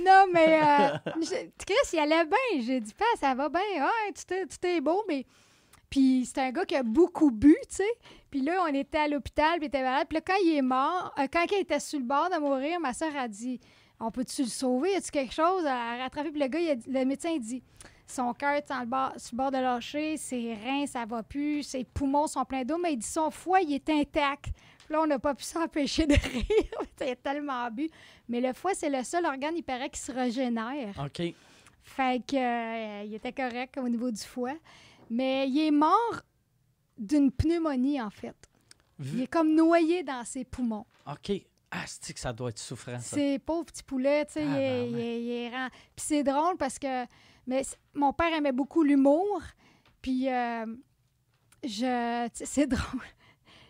B: non, mais. Euh, je- Chris, il allait bien. J'ai dit, pas, ça va bien. Ouais, tout est, tout est beau, mais. Puis c'est un gars qui a beaucoup bu, tu sais. Puis là, on était à l'hôpital, puis il était malade. Puis là, quand il est mort, euh, quand il était sur le bord de mourir, ma soeur a dit On peut-tu le sauver? Y a-tu quelque chose? À rattraper Puis le gars, il a dit- le médecin, il dit Son cœur est sur le bord, sur le bord de lâcher, ses reins, ça va plus, ses poumons sont pleins d'eau, mais il dit Son foie, il est intact. Puis là, on n'a pas pu s'empêcher de rire. il a tellement bu. Mais le foie, c'est le seul organe, il paraît, qui se régénère.
A: OK.
B: Fait que, euh, il était correct au niveau du foie. Mais il est mort d'une pneumonie, en fait. Il est comme noyé dans ses poumons.
A: OK. Ah, c'est que ça doit être souffrant, ça?
B: C'est pauvre petit poulet, tu sais, il, il est- il est rend- Puis c'est drôle parce que mais mon père aimait beaucoup l'humour. Puis euh, je, c'est drôle.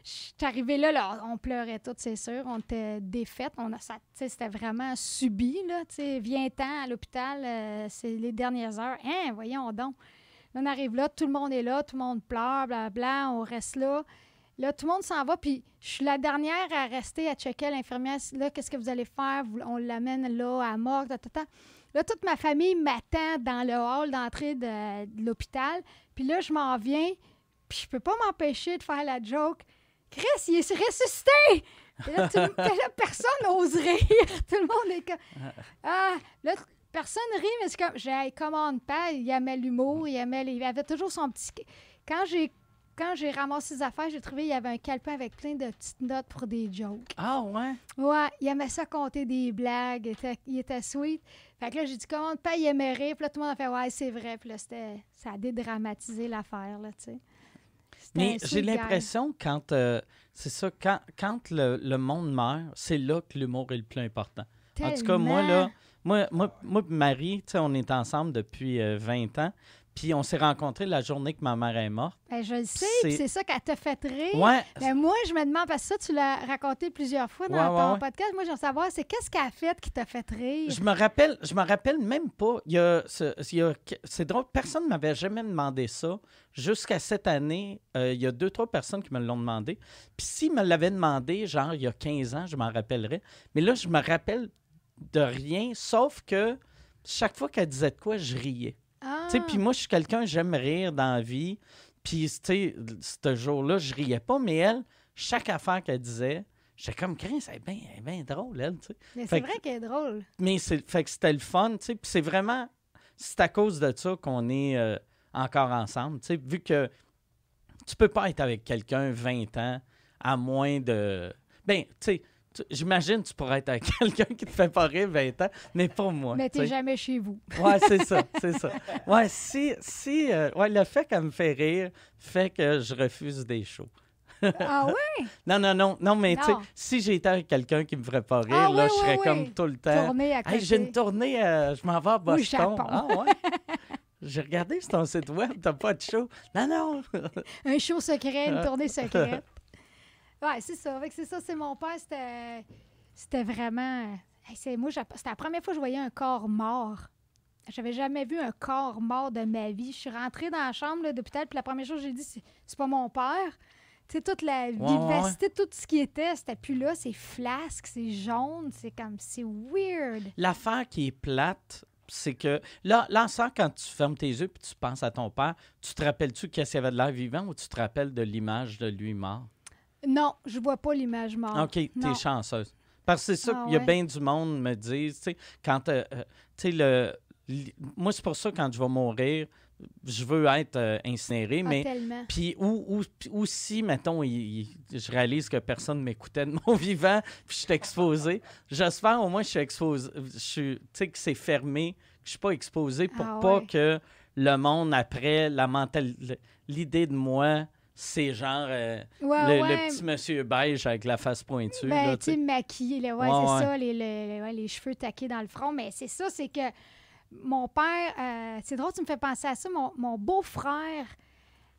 B: Suis arrivée là, on pleurait toutes, c'est sûr. On était défaites. On a c'était vraiment subi, là. Viens-t'en à l'hôpital, euh, c'est les dernières heures. Hein, voyons donc. On arrive là, tout le monde est là, tout le monde pleure, blablabla, on reste là. Là, tout le monde s'en va, puis je suis la dernière à rester à checker l'infirmière. Là, qu'est-ce que vous allez faire? On l'amène là, à ta. Là, toute ma famille m'attend dans le hall d'entrée de, de l'hôpital. Puis là, je m'en viens, puis je peux pas m'empêcher de faire la joke. Chris, il est ressuscité! Là, tout- puis là, personne n'ose rire. Tout le monde est comme... Ah! Là, personne rit, mais c'est comme... J'ai, hey, commande pas. Il aimait l'humour, il aimait... les- Il avait toujours son petit... Quand j'ai... Quand j'ai ramassé ses affaires, j'ai trouvé qu'il y avait un calepin avec plein de petites notes pour des jokes.
A: Ah, ouais?
B: Ouais, il aimait ça compter des blagues. Il était, il était sweet. Fait que là, j'ai dit, comment pas, il aimait rire. Puis là, tout le monde a fait, ouais, c'est vrai. Puis là, ça a dédramatisé l'affaire, là, tu sais.
A: Mais j'ai l'impression quand euh, c'est ça, quand, quand le, le monde meurt, c'est là que l'humour est le plus important. En tout cas, moi, là, moi, moi, moi et Marie, tu sais, on est ensemble depuis euh, 20 ans. Puis on s'est rencontrés la journée que ma mère est morte.
B: Ben, je le sais,
A: c'est-
B: ça qu'elle t'a fait rire.
A: Ouais,
B: Ben, moi, je me demande, parce que ça, tu l'as raconté plusieurs fois dans
A: Ouais,
B: ton
A: ouais.
B: podcast. Moi, je veux savoir, c'est qu'est-ce qu'elle a fait qui t'a fait rire?
A: je me rappelle, je me rappelle même pas. Il y a, ce- il y a- c'est drôle, personne ne m'avait jamais demandé ça. Jusqu'à cette année, euh, il y a deux, trois personnes qui me l'ont demandé. Puis s'ils me l'avaient demandé, genre il y a 15 ans, je m'en rappellerais. Mais là, je me rappelle de rien, sauf que chaque fois qu'elle disait de quoi, je riais.
B: Ah,
A: puis moi, je suis quelqu'un, j'aime rire dans la vie. Puis, tu sais, ce jour-là, je riais pas, mais elle, chaque affaire qu'elle disait, j'étais comme, Chris, elle est bien drôle, elle, tu sais.
B: mais c'est vrai qu'elle est drôle.
A: Mais c'est, fait que c'était le fun, tu sais. Puis c'est vraiment, c'est à cause de ça qu'on est euh, encore ensemble, tu sais. Vu que tu peux pas être avec quelqu'un 20 ans à moins de. Ben, tu sais, j'imagine que tu pourrais être avec quelqu'un qui te fait pas rire 20 ans, mais pas moi.
B: mais
A: tu
B: t'es jamais chez vous.
A: Ouais, c'est ça, c'est ça. Ouais, si, si, euh, ouais, le fait qu'elle me fait rire fait que je refuse des shows.
B: Ah oui?
A: Non, non, non, non, mais tu sais, si j'étais avec quelqu'un qui me ferait pas rire,
B: Ah
A: là,
B: oui,
A: je serais
B: oui.
A: comme tout le temps.
B: Tournée à.
A: Hey, j'ai une tournée, euh, je m'en vais à Boston. Ah ouais? J'ai regardé sur ton site web, t'as pas de show. Non, non.
B: Un show secret, une tournée secrète. Ouais, c'est ça. C'est ça, c'est mon père, c'était, c'était vraiment. Hey, c'est, moi, c'était la première fois que je voyais un corps mort. J'avais jamais vu un corps mort de ma vie. Je suis rentrée dans la chambre d'hôpital, puis la première chose que j'ai dit, c'est, c'est pas mon père. Tu sais, toute la
A: ouais,
B: vivacité, tout ce qui était, c'était plus là. C'est flasque, c'est jaune, c'est comme. C'est weird.
A: L'affaire qui est plate, c'est que là, là, ça, quand tu fermes tes yeux puis tu penses à ton père, tu te rappelles-tu qu'est-ce qu'il y avait de l'air vivant ou tu te rappelles de l'image de lui mort?
B: Non, je vois pas l'image morte.
A: OK, t'es chanceuse. Parce que c'est ça
B: Ah
A: qu'il y a
B: ouais.
A: bien du monde me disent, tu sais, quand, euh, euh, tu sais, le... Moi, c'est pour ça, quand je vais mourir, je veux être euh, incinéré,
B: Ah,
A: mais...
B: tellement.
A: Puis ou, ou, si, mettons, il- il- je réalise que personne ne m'écoutait de mon vivant, puis je suis exposé, j'espère au moins que je suis exposé, je suis, tu sais, que c'est fermé, que je suis pas exposé pour
B: Ah
A: pas
B: ouais.
A: que le monde, après, la mentalité, l'idée de moi, c'est genre euh,
B: Ouais,
A: le,
B: ouais.
A: le petit monsieur beige avec la face pointue.
B: Ben, tu sais, maquillé, là, ouais,
A: Ouais,
B: c'est ça, les, les- les cheveux taqués dans le front. Mais c'est ça, c'est que mon père, euh, c'est drôle, tu me fais penser à ça, mon, mon beau-frère,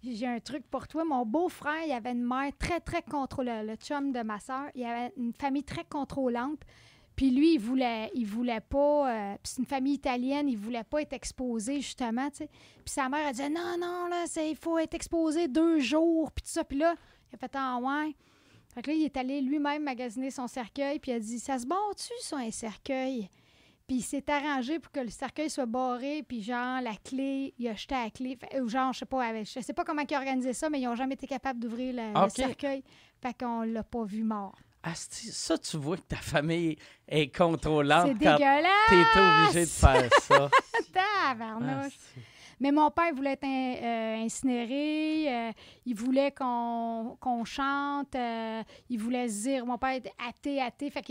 B: j'ai un truc pour toi, mon beau-frère, il avait une mère très, très contrôlante, le chum de ma soeur, il avait une famille très contrôlante. Puis lui, il voulait, il voulait pas, euh, puis c'est une famille italienne, il voulait pas être exposé, justement. Puis sa mère, elle disait, non, non, là, c'est- il faut être exposé deux jours, puis tout ça. Puis là, il a fait, ah ouais. Fait que là, il est allé lui-même magasiner son cercueil, puis il a dit Ça se barre-tu, ça, un cercueil? Puis il s'est arrangé pour que le cercueil soit barré, puis genre, la clé, il a jeté la clé. Ou genre, je sais pas, avec- je sais pas comment ils ont organisé ça, mais ils n'ont jamais été capables d'ouvrir le, le
A: Ok.
B: cercueil. Fait qu'on l'a pas vu mort.
A: Asti, ça, tu vois que ta famille est contrôlante
B: C'est dégueulasse!
A: t'es obligé de faire ça.
B: Tabarnouche! Mais mon père voulait être in- euh, incinéré, euh, il voulait qu'on chante, euh, il voulait se dire, mon père était athée, athée, fait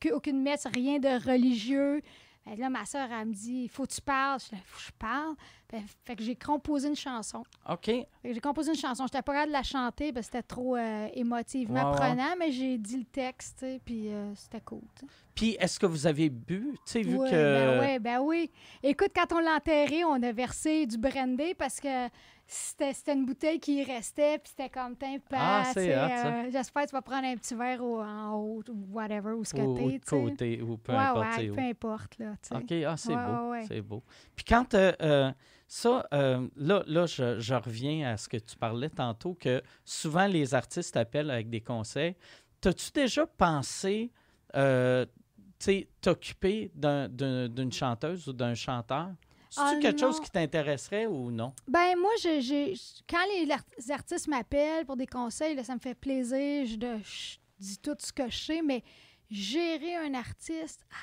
B: que aucune messe, rien de religieux. Que là, ma soeur, elle me dit, il faut que tu parles. Je dis, faut que je parle? Fait, fait que j'ai composé une chanson.
A: OK.
B: J'ai composé une chanson. J'étais pas capable de la chanter parce que c'était trop euh, émotivement
A: Ouais, ouais.
B: prenant, mais j'ai dit le texte, puis euh, c'était cool.
A: Puis, est-ce que vous avez bu? Tu sais, vu
B: Oui,
A: que...
B: ben oui, ben oui. Écoute, quand on l'a enterré, on a versé du brandy parce que c'était une bouteille qui restait, puis c'était comme teint
A: Ah, c'est
B: euh, J'espère que tu vas prendre un petit verre au- en haut, ou whatever, ou ce
A: ou, ou
B: que sais.
A: côté, ou peu
B: Ouais,
A: importe.
B: ouais, peu importe, là.
A: OK, ah, c'est
B: Ouais,
A: beau. C'est beau. Puis quand euh, euh, ça, euh, là, là je, je reviens à ce que tu parlais tantôt, que souvent les artistes appellent avec des conseils. T'as-tu déjà pensé, euh, t'occuper d'un- d'un- d'une chanteuse ou d'un chanteur? C'est-tu
B: Ah,
A: quelque chose qui t'intéresserait ou non?
B: Ben moi, j'ai- quand les, art- les artistes m'appellent pour des conseils, là, ça me fait plaisir. Je, de- je dis tout ce que je sais, mais gérer un artiste, ah,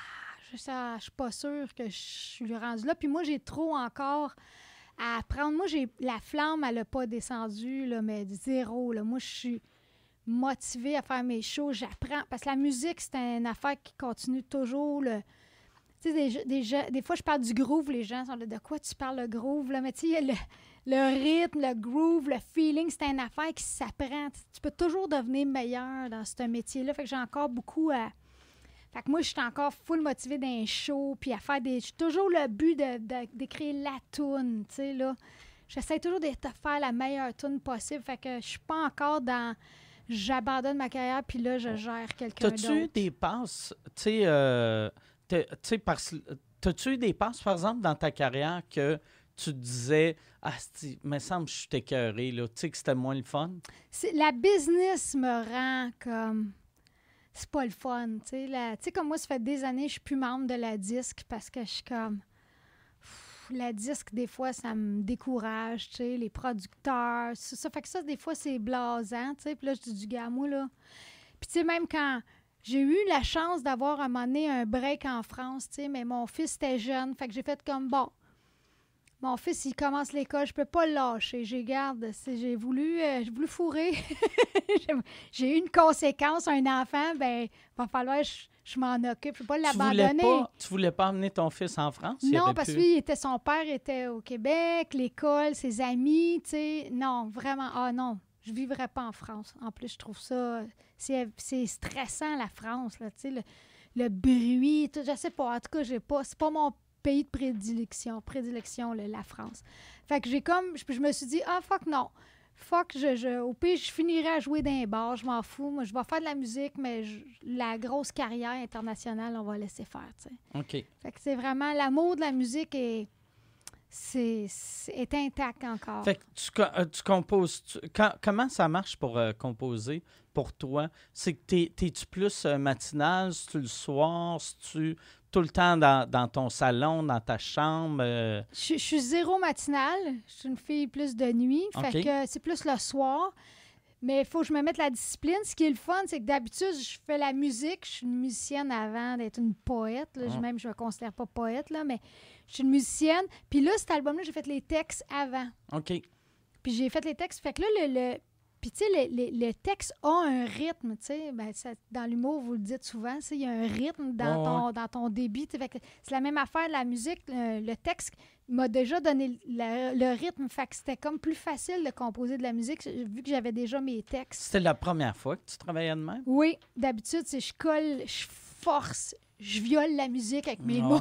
B: je ne suis pas sûre que je suis rendue là. Puis moi, j'ai trop encore à apprendre. Moi, j'ai la flamme, elle n'a pas descendu, là, mais zéro. Là. Moi, je suis motivée à faire mes shows. J'apprends. Parce que la musique, c'est une affaire qui continue toujours. Tu sais, des, des, des fois, je parle du groove, les gens sont là, de quoi tu parles le groove? Là? Mais tu sais, le rythme, le groove, le feeling, c'est une affaire qui s'apprend. Tu, tu peux toujours devenir meilleur dans ce métier-là. Fait que j'ai encore beaucoup à. Fait que moi, je suis encore full motivée d'un show, puis à faire des. J'ai toujours le but de, la toune, tu sais, là. J'essaie toujours de te faire la meilleure tune possible. Fait que je suis pas encore dans. J'abandonne ma carrière, puis là, je gère quelqu'un
A: T'as-tu eu
B: d'autre.
A: des passes, tu sais, euh, parce- t'as-tu eu des passes, par exemple, dans ta carrière que tu te disais, ah, il me semble que je suis écœuré, là, tu sais, que c'était moins le fun?
B: La business me rend comme c'est pas le fun tu sais comme moi ça fait des années que je suis plus membre de la disque parce que je suis comme la disque des fois ça me décourage tu sais les producteurs ça, ça fait que ça des fois c'est blasant tu sais puis là je dis du gars moi là puis tu sais même quand j'ai eu la chance d'avoir à un moment donné un break en France, tu sais, mais mon fils était jeune. Fait que j'ai fait comme, bon, mon fils, il commence l'école, je peux pas le lâcher. J'ai garde, j'ai voulu, euh, j'ai voulu fourrer. J'ai- eu une conséquence, un enfant, ben, va falloir que je, je m'en occupe. Je peux pas
A: Tu voulais
B: l'abandonner.
A: pas, tu voulais pas amener ton fils en France?
B: Non, parce que lui, était, son père était au Québec, l'école, ses amis, tu sais. Non, vraiment, ah non. je vivrais pas en France. En plus, je trouve ça... C'est c'est stressant, la France, là, tu sais, le, le bruit, tout, je sais pas. En tout cas, j'ai pas... C'est pas mon pays de prédilection, prédilection, le- la France. Fait que j'ai comme... Je, je me suis dit, ah, fuck, non. Fuck, je, je, au pire, je finirai à jouer d'un bar, je m'en fous. Moi, je vais faire de la musique, mais je- la grosse carrière internationale, on va laisser faire, tu sais.
A: OK.
B: Fait que c'est vraiment l'amour de la musique est, c'est, est intact encore.
A: Fait que tu, euh, tu composes. tu- quand- comment ça marche pour euh, composer pour toi? C'est que t'es- t'es-tu plus euh, matinal? C'est-tu le soir? C'est-tu tout le temps dans, dans ton salon, dans ta chambre? euh?
B: Je, je suis zéro matinale. Je suis une fille plus de nuit. Fait que c'est plus le soir. Mais il faut que je me mette la discipline. Ce qui est le fun, c'est que d'habitude, je fais la musique. Je suis une musicienne avant d'être une poète. là. Je-
A: Ah.
B: Même, je me considère pas poète, là, mais je suis une musicienne. Puis là, cet album-là, j'ai fait les textes avant.
A: OK.
B: Puis j'ai fait les textes. Fait que là, le. le- puis, tu sais, le, le- le texte a un rythme, tu sais. Ben, dans l'humour, vous le dites souvent, il y a un rythme dans, ton, dans ton débit. c'est la même affaire de la musique. Le, le texte m'a déjà donné le, le rythme. Fait que c'était comme plus facile de composer de la musique, vu que j'avais déjà mes textes.
A: C'était la première fois que tu travaillais de même?
B: Oui, d'habitude, c'est je colle, je force, je viole la musique avec mes
A: Ouais.
B: mots.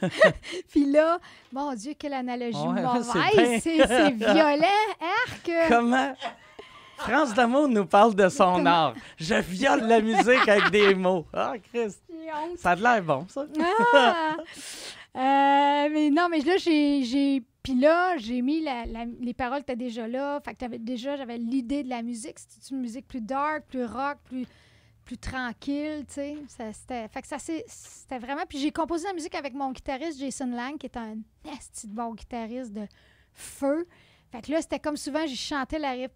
B: Puis là, mon Dieu, quelle analogie
A: Ouais,
B: mauvaise. c'est violent, arc.
A: Comment? France Damour nous parle de son art. Je viole la musique avec des mots. Ah, Christ. Ça a de l'air bon, ça.
B: Ah! Euh, mais non, mais là, j'ai. Puis là, j'ai mis la, la- les paroles étaient déjà là. Fait que t'avais- déjà, j'avais l'idée de la musique. C'était une musique plus dark, plus rock, plus, plus tranquille, tu sais. C'était fait que ça, c'était vraiment. Puis j'ai composé la musique avec mon guitariste Jason Lang, qui est un de bon guitariste de feu. Fait que là, c'était comme souvent, j'ai chanté la riff.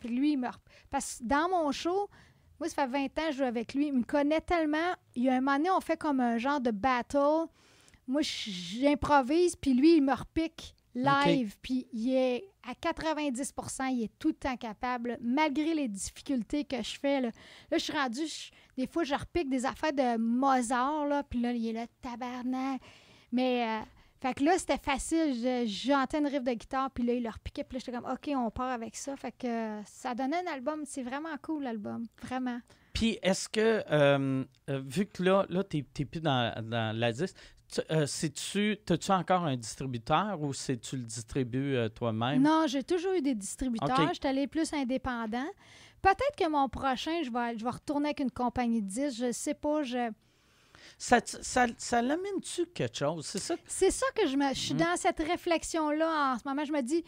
B: Puis lui, il me. Parce que dans mon show, moi, ça fait 20 ans que je joue avec lui. Il me connaît tellement. Il y a un moment donné, on fait comme un genre de battle. Moi, j'improvise, puis lui, il me repique live. Puis il est à 90% il est tout le temps capable, malgré les difficultés que je fais. Là, Là, je suis rendue, je- des fois, je repique des affaires de Mozart, là, puis là, il est là, tabarnak. Mais, euh, fait que là, c'était facile. Je- J'entends une riff de guitare, puis là, il le repiquait, puis là, j'étais comme, OK, on part avec ça. Fait que euh, ça donnait un album. C'est vraiment cool, l'album. Vraiment.
A: Puis, est-ce que, euh, euh, vu que là, là tu n'es plus dans, dans la disque, tu- euh, c'est-tu, as-tu encore un distributeur ou c'est tu le distribues euh, toi-même?
B: Non, j'ai toujours eu des distributeurs.
A: OK.
B: J'étais allée plus indépendant. Peut-être que mon prochain, je vais, je vais retourner avec une compagnie de disques. Je sais pas. Je...
A: Ça, ça, ça l'amène-tu quelque chose? C'est ça? que-
B: C'est ça que je me. Je suis
A: Mm.
B: dans cette réflexion-là en ce moment. Je me dis.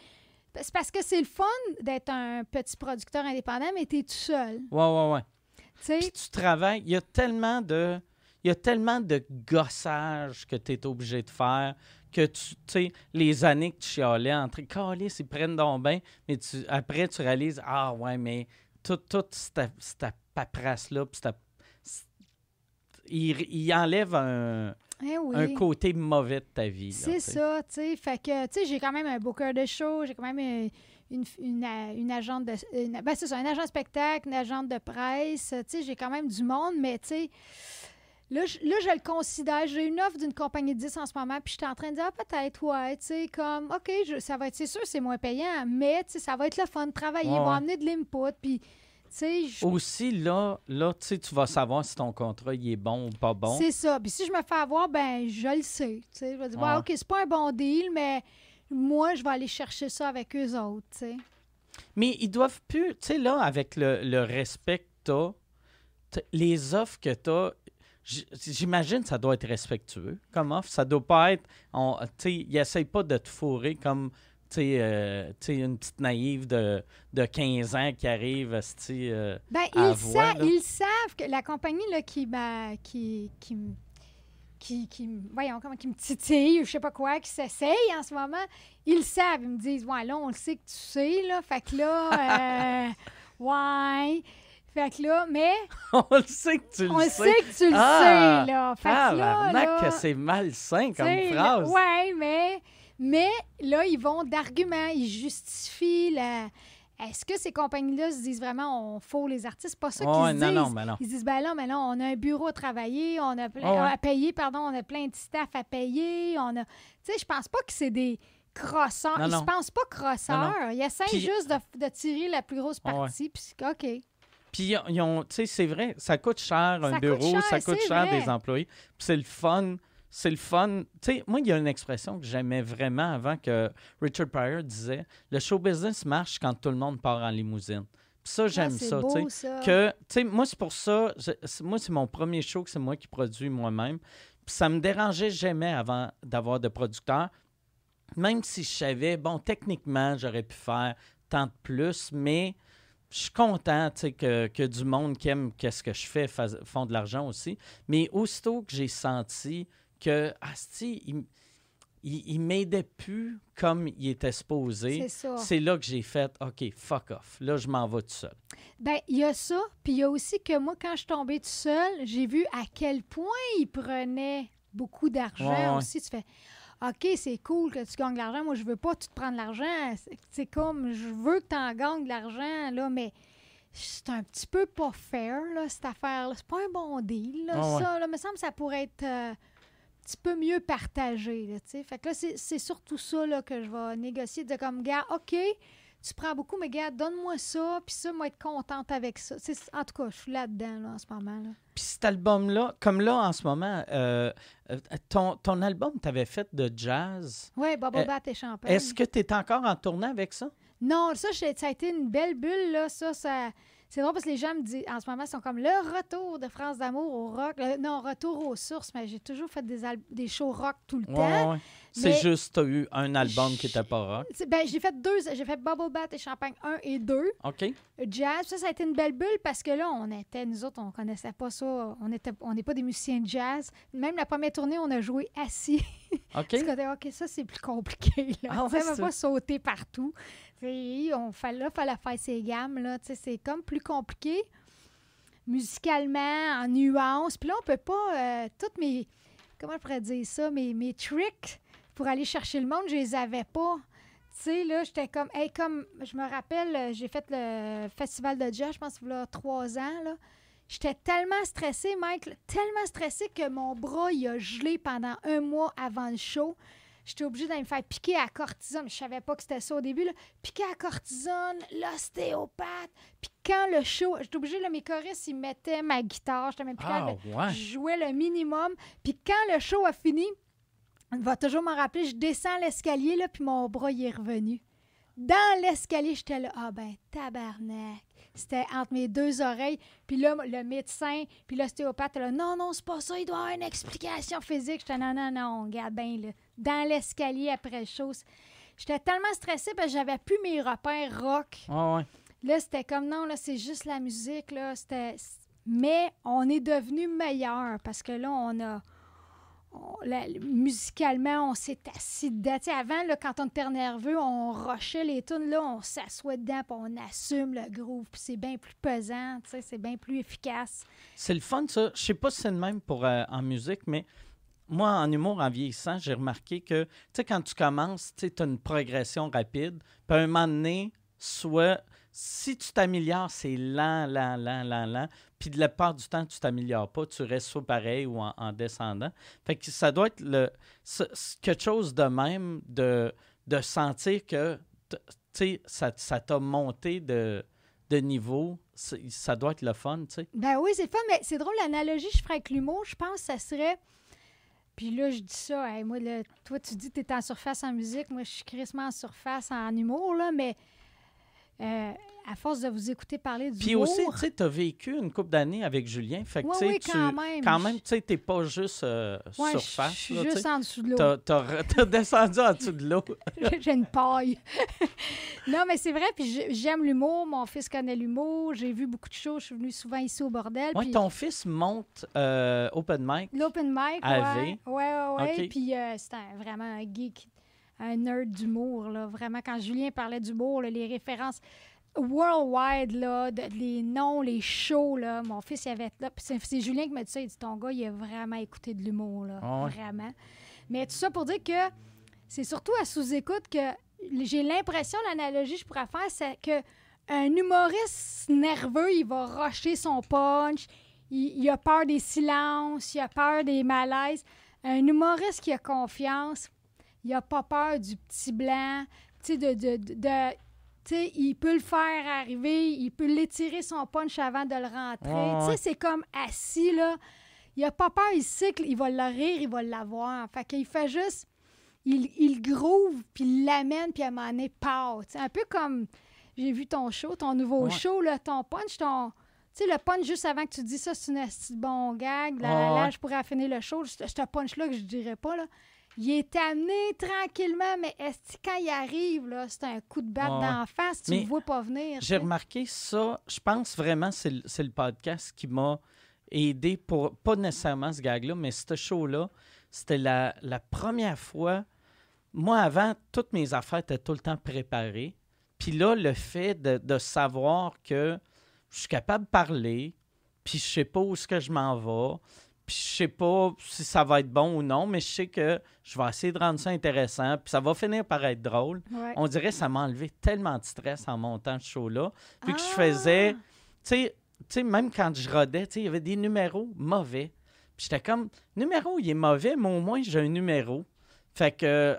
B: C'est parce que c'est le fun d'être un petit producteur indépendant, mais tu es tout seul.
A: Ouais, ouais, ouais.
B: Tu sais,
A: Puis tu travailles, il y a tellement de. Il y a tellement de gossage que tu es obligé de faire que tu sais, les années que tu chialais entre calés, ils prennent donc bien, mais tu, après tu réalises Ah ouais, mais toute toute cette, cette paperasse-là, puis cette- il, il enlève un,
B: eh oui.
A: un côté mauvais de ta vie.
B: C'est ça, tu sais. Fait que, tu sais, j'ai quand même un booker de show, j'ai quand même euh, une, une, euh, une agente de. une- ben, c'est ça, un agent de spectacle, une agente de presse. Tu sais, j'ai quand même du monde, mais tu sais. Là je, là, je le considère. J'ai une offre d'une compagnie de 10 en ce moment, puis je suis en train de dire, ah, peut-être, ouais, tu sais, comme, OK, je- ça va être, c'est sûr, c'est moins payant, mais, tu sais, ça va être le fun de travailler,
A: Ouais,
B: ils vont amener de l'input, puis, je-
A: Aussi, là, là tu tu vas savoir si ton contrat il est bon ou pas bon.
B: C'est ça. Puis si je me fais avoir, ben je le sais. Tu je vais dire,
A: Ouais.
B: Ouais, OK, c'est pas un bon deal, mais moi, je vais aller chercher ça avec eux autres. tu.
A: Mais ils doivent plus, tu sais, là, avec le, le respect que t'as, t- les offres que t'as, j- j'imagine que ça doit être respectueux comme offre. Ça doit pas être, tu sais, ils essayent pas de te fourrer comme, sais, euh, sais, une petite naïve de, de 15 ans qui arrive, euh,
B: Ben,
A: À
B: ils,
A: voix,
B: sa- ils savent que la compagnie là, qui, m'a- qui, qui, qui, qui, voyons, comment, qui me titille, ou je sais pas quoi, qui s'essaye en ce moment, ils le savent. Ils me disent, ouais, là, on le sait que tu sais, là. Fait que là, euh, ouais. Fait que là, mais
A: on le sait que tu le
B: on le
A: sais.
B: sait que tu le
A: Ah!
B: sais, là. Fait que là,
A: Tabarnak,
B: là,
A: que c'est malsain comme phrase.
B: Ouais, mais, mais là, ils vont d'arguments, ils justifient la. Est-ce que ces compagnies-là se disent vraiment on faut les artistes? Pas ça qu'ils
A: non,
B: disent.
A: non, non.
B: Ils se disent ben là, mais là, on a un bureau à travailler, on a plein
A: ouais.
B: à payer, pardon, on a plein de staff à payer, on a. Tu sais, je pense pas que c'est des crosseur.
A: Non,
B: Il
A: non.
B: se pense pas crosseur. Il essaie
A: Puis-
B: juste de, de tirer la plus grosse partie. Puis c'est- OK.
A: Puis, ils ont- ils tu sais, c'est vrai, ça coûte cher un
B: Ça
A: bureau,
B: cher,
A: ça coûte cher
B: vrai.
A: des employés. Puis c'est le fun. C'est le fun. Tu sais, moi, il y a une expression que j'aimais vraiment avant que Richard Pryor disait le show business marche quand tout le monde part en limousine. Puis ça, j'aime
B: Ah,
A: ça.
B: beau,
A: que, moi, c'est pour ça, moi, c'est mon premier show que c'est moi qui produis moi-même. Puis ça me dérangeait jamais avant d'avoir de producteurs, même si je savais, bon, techniquement, j'aurais pu faire tant de plus, mais je suis content, que, que du monde qui aime qu'est-ce que je fais fas- font de l'argent aussi. Mais aussitôt que j'ai senti que, Asti, il, il, il m'aidait plus comme il était supposé,
B: C'est ça.
A: c'est là que j'ai fait, OK, fuck off. Là, je m'en vais tout seul.
B: Ben, il y a ça. Puis il y a aussi que moi, quand je suis tombée tout seul, j'ai vu à quel point il prenait beaucoup d'argent
A: Ouais, ouais.
B: aussi. Tu fais OK, c'est cool que tu gagnes de l'argent. Moi, je veux pas tout prendre l'argent. C'est- comme, je veux que tu en gagnes de l'argent, là, mais c'est un petit peu pas fair, là, cette affaire-là. C'est pas un bon deal, là,
A: Ouais, ouais.
B: ça. Là, me semble que ça pourrait être euh, petit peu mieux partagé, là. Fait que là, c'est surtout ça, là, que je vais négocier. De comme, gars, OK, tu prends beaucoup, mais gars, donne-moi ça, puis ça, moi, être contente avec ça. En tout cas, je suis là-dedans, là, en ce moment, là.
A: Puis cet album-là, comme là en ce moment, euh, euh, ton, ton album, tu avais fait de jazz.
B: Oui, Bubble
A: Euh,
B: Bat et Champagne.
A: Est-ce que tu es encore en tournée avec ça?
B: Non, ça, ça a été une belle bulle, là. Ça, ça... C'est drôle parce que les gens me disent, en ce moment, ils sont comme le retour de France d'amour au rock. Le- non, retour aux sources, mais j'ai toujours fait des, des shows rock tout le
A: Ouais,
B: temps.
A: ouais. C'est juste, tu as eu un album qui était pas rock.
B: Ben, j'ai fait deux. J'ai fait Bubble Bat et Champagne 1 et 2.
A: OK?
B: Jazz, ça, ça a été une belle bulle parce que là, on était, nous autres, on connaissait pas ça. On était, on n'est pas des musiciens de jazz. Même la première tournée, on a joué assis.
A: OK?
B: Parce était, OK, ça, c'est plus compliqué. Là.
A: Ah ouais,
B: on va pas sauter partout. Tu sais, on fallait, là, fallait faire ses gammes. Là. C'est comme plus compliqué musicalement, en nuances. Puis là, on peut pas... euh, toutes mes... Comment je pourrais dire ça? Mes, mes tricks pour aller chercher le monde, je les avais pas. Tu sais, là, j'étais comme... Hey, comme... Je me rappelle, j'ai fait le festival de jazz, je pense, il y a trois ans, là. J'étais tellement stressée, Mike, tellement stressée que mon bras, il a gelé pendant un mois avant le show. J'étais obligée d'aller me faire piquer à cortisone. Je savais pas que c'était ça au début. Là. Piquer à cortisone, l'ostéopathe. Puis quand le show... J'étais obligée, là, mes choristes, ils mettaient ma guitare. J'étais même plus
A: Ah, ouais.
B: Je jouais le minimum. Puis quand le show a fini, on va toujours m'en rappeler, je descends l'escalier, là, puis mon bras, il est revenu. Dans l'escalier, j'étais là, ah ben, tabarnak. C'était entre mes deux oreilles. Puis là, le médecin, puis l'ostéopathe, là, non, non, c'est pas ça, il doit y avoir une explication physique. J'étais, non, non, non, regarde bien, là. Dans l'escalier après le show. J'étais tellement stressée parce que j'avais plus mes repères rock.
A: Ouais.
B: Là, c'était comme non, là, c'est juste la musique, là. C'était. Mais on est devenu meilleur parce que là, on a. on- musicalement, on s'est assis dedans. Avant, là, quand on était nerveux, on rushait les tunes. Là, on s'assoit dedans puis on assume le groove. Puis c'est bien plus pesant, c'est bien plus efficace.
A: C'est le fun, ça. Je sais pas si c'est le même pour euh, en musique, mais moi, en humour, en vieillissant, j'ai remarqué que, tu sais, quand tu commences, tu as une progression rapide. Puis à un moment donné, soit, si tu t'améliores, c'est lent, lent, lent, lent, lent. Puis de la part du temps, tu t'améliores pas. Tu restes soit pareil ou en, en descendant. Fait que ça doit être le, quelque chose de même de, de sentir que, tu sais, ça t'a monté de, de niveau. Ça doit être le fun, tu sais.
B: Ben oui, c'est fun, mais c'est drôle, l'analogie je ferais avec l'humour, je pense que ça serait. Puis là, je dis ça, moi, là, toi, tu dis que tu es en surface en musique, moi, je suis crissement en surface en humour, là, mais euh, à force de vous écouter parler du
A: Puis aussi, tu sais, tu as vécu une couple d'années avec Julien. Fait que,
B: Oui, oui,
A: tu-
B: quand même.
A: quand même, tu sais, t'es pas juste euh,
B: Ouais,
A: surface.
B: je suis juste en dessous de l'eau.
A: T'as, descendu en dessous de l'eau.
B: J'ai une paille. non, mais c'est vrai, puis j'ai- j'aime l'humour. Mon fils connaît l'humour. J'ai vu beaucoup de choses. Je suis venue souvent ici au bordel. Puis
A: ton fils monte euh, open mic.
B: L'open mic, ouais, ouais.
A: OK.
B: Puis euh, c'est vraiment un geek, un nerd d'humour. Vraiment, quand Julien parlait d'humour, les références worldwide, là, de- les noms, les shows, là, mon fils, il avait là. C'est, Julien qui m'a dit ça. Il dit Ton gars, il a vraiment écouté de l'humour, là.
A: Ah.
B: Vraiment. Mais tout ça pour dire que c'est surtout à sous-écoute que j'ai l'impression, l'analogie que je pourrais faire, c'est que un humoriste nerveux, il va rusher son punch, il, il a peur des silences, il a peur des malaises. Un humoriste qui a confiance, il a pas peur du petit blanc. Tu sais, de. de, de- il peut le faire arriver, il peut l'étirer son punch avant de le rentrer.
A: Ouais, ouais.
B: c'est comme assis, là. Il a pas peur, il sait qu'il va le rire, il va l'avoir. Fait qu'il fait juste. Il, il groove, puis il l'amène, puis à un moment donné, sais, un peu comme. J'ai vu ton show, ton nouveau
A: Ouais.
B: show, là, ton punch, ton. Tu sais, le punch juste avant que tu dis ça, c'est une bon gag. Là, là,
A: ouais.
B: je pourrais finir le show. Ce punch-là que je dirais pas, là. Il est amené tranquillement, mais est quand il arrive, là, c'est un coup de batte
A: Ouais,
B: d'en face, tu
A: Mais
B: le vois pas venir.
A: J'ai remarqué ça. Je pense vraiment que c'est le, podcast qui m'a aidé pour, pas nécessairement ce gag-là, mais ce show-là, c'était la, la première fois. Moi, avant, toutes mes affaires étaient tout le temps préparées. Puis là, le fait de, de savoir que je suis capable de parler, puis je sais pas où est-ce que je m'en vais, puis je sais pas si ça va être bon ou non, mais je sais que je vais essayer de rendre ça intéressant, puis ça va finir par être drôle.
B: Ouais.
A: On dirait que ça m'a enlevé tellement de stress en montant ce show-là. Puis que je
B: Ah!
A: faisais, tu sais, tu sais, même quand je rodais, il y avait des numéros mauvais. Puis j'étais comme, numéro, il est mauvais, mais au moins j'ai un numéro. Fait que, euh,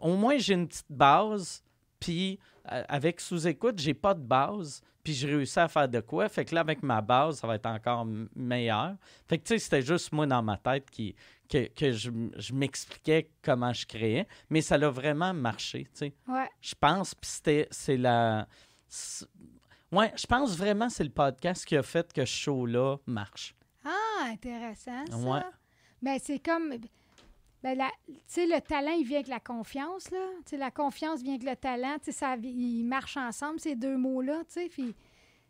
A: au moins j'ai une petite base. Puis avec sous-écoute, j'ai pas de base. Puis je réussis à faire de quoi. Fait que là, avec ma base, ça va être encore meilleur. Fait que, tu sais, c'était juste moi dans ma tête qui, que, que je, je m'expliquais comment je créais. Mais ça a vraiment marché, tu sais.
B: Ouais.
A: Je pense, puis c'était, c'est la. Ouais, je pense vraiment que c'est le podcast qui a fait que ce show-là marche.
B: Ah, intéressant, ça.
A: Ouais.
B: Ben, c'est comme. Ben, la- tu sais, le talent, il vient avec la confiance, là. Tu sais, la confiance vient avec le talent. Tu sais, ça, ils marchent ensemble, ces deux mots-là, tu sais. Puis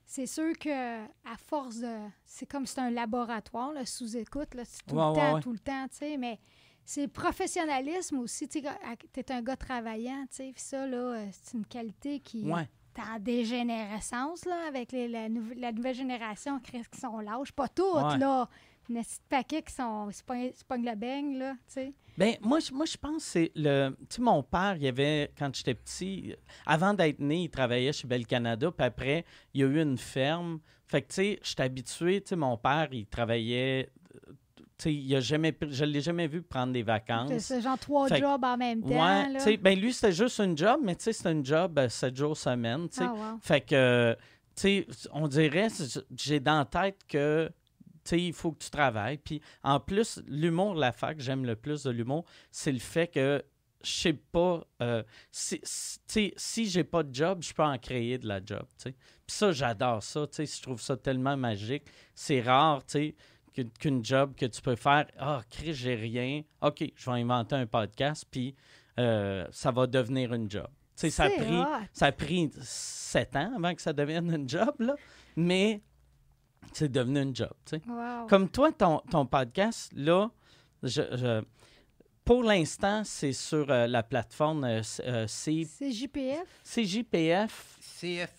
B: c'est sûr que à force de... C'est comme c'est un laboratoire, là, sous-écoute, là. C'est tout
A: Ouais,
B: le
A: ouais,
B: temps,
A: ouais.
B: tout le temps, tu sais. Mais c'est le professionnalisme aussi, tu es un gars travaillant, tu sais. Puis ça, là, euh, c'est une qualité qui...
A: Ouais.
B: T'es en dégénérescence, là, avec les- la, nou- la nouvelle génération qui qui sont lâches. Pas toutes,
A: Ouais.
B: là. Un paquet qui sont... Se pognent le beigne, là, tu sais.
A: Ben, moi, je- moi, je pense que c'est le. Tu sais, mon père, il y avait, quand j'étais petit, avant d'être né, il travaillait chez Bel Canada, puis après, il y a eu une ferme. Fait que, tu sais, j'étais habitué, tu sais, mon père, il travaillait. euh, Tu sais, il a jamais, je ne l'ai jamais vu prendre des
B: C'est
A: vacances.
B: ça, genre trois
A: Fait
B: jobs en même temps,
A: Ouais,
B: là.
A: ben lui, c'était juste une job, mais tu sais, c'était une job euh, sept jours semaine.
B: Ah, wow.
A: Fait que, tu sais, on dirait, c'est- j'ai dans la tête que, sais, il faut que tu travailles. Puis en plus, l'humour, la fac, j'aime le plus de l'humour, c'est le fait que, je sais pas, euh, si, si- si j'ai pas de job, je peux en créer de la job, tu sais. Puis ça, j'adore ça, tu sais, je trouve ça tellement magique. C'est rare, tu sais, qu'une- job que tu peux faire, ah, Chris, j'ai rien, OK, je vais inventer un podcast, puis euh, ça va devenir une job. Ça a pris... Ça a pris sept ans avant que ça devienne une job, là. Mais c'est devenu une job, tu sais.
B: Wow.
A: Comme toi, ton, ton podcast, là, je, je- pour l'instant, c'est sur euh, la plateforme euh, C- euh, C-
B: C'est JPF?
A: CJPF.
C: CF,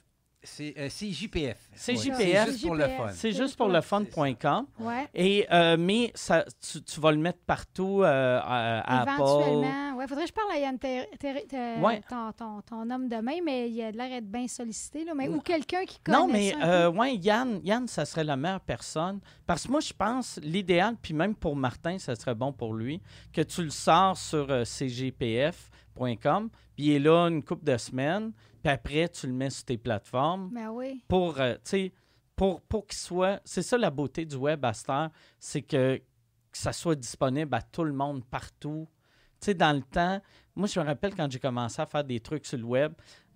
C: c'est euh, CJPF.
A: CJPF.
C: C'est juste pour le fun.
A: C'est juste pour le fun.com.
B: Ouais.
A: Et, euh, mais ça, tu, tu vas le mettre partout euh, à, à Apple.
B: Éventuellement. Ouais, faudrait que je parle à Yann, Ter- Ter- Ter-
A: Ouais.
B: ton, ton, ton homme demain, mais il a l'air d'être bien sollicité. Là, mais, ou quelqu'un qui connaît
A: Non, mais
B: ça
A: euh, ouais, Yann, Yann, ça serait la meilleure personne. Parce que moi, je pense, l'idéal, puis même pour Martin, ça serait bon pour lui, que tu le sors sur euh, cgpf.com, puis il est là une couple de semaines, puis après, tu le mets sur tes plateformes
B: Ben oui.
A: pour, euh, tu sais, pour, pour qu'il soit... C'est ça la beauté du web à cette heure, c'est que, que ça soit disponible à tout le monde partout. Tu sais, dans le temps, moi, je me rappelle quand j'ai commencé à faire des trucs sur le web,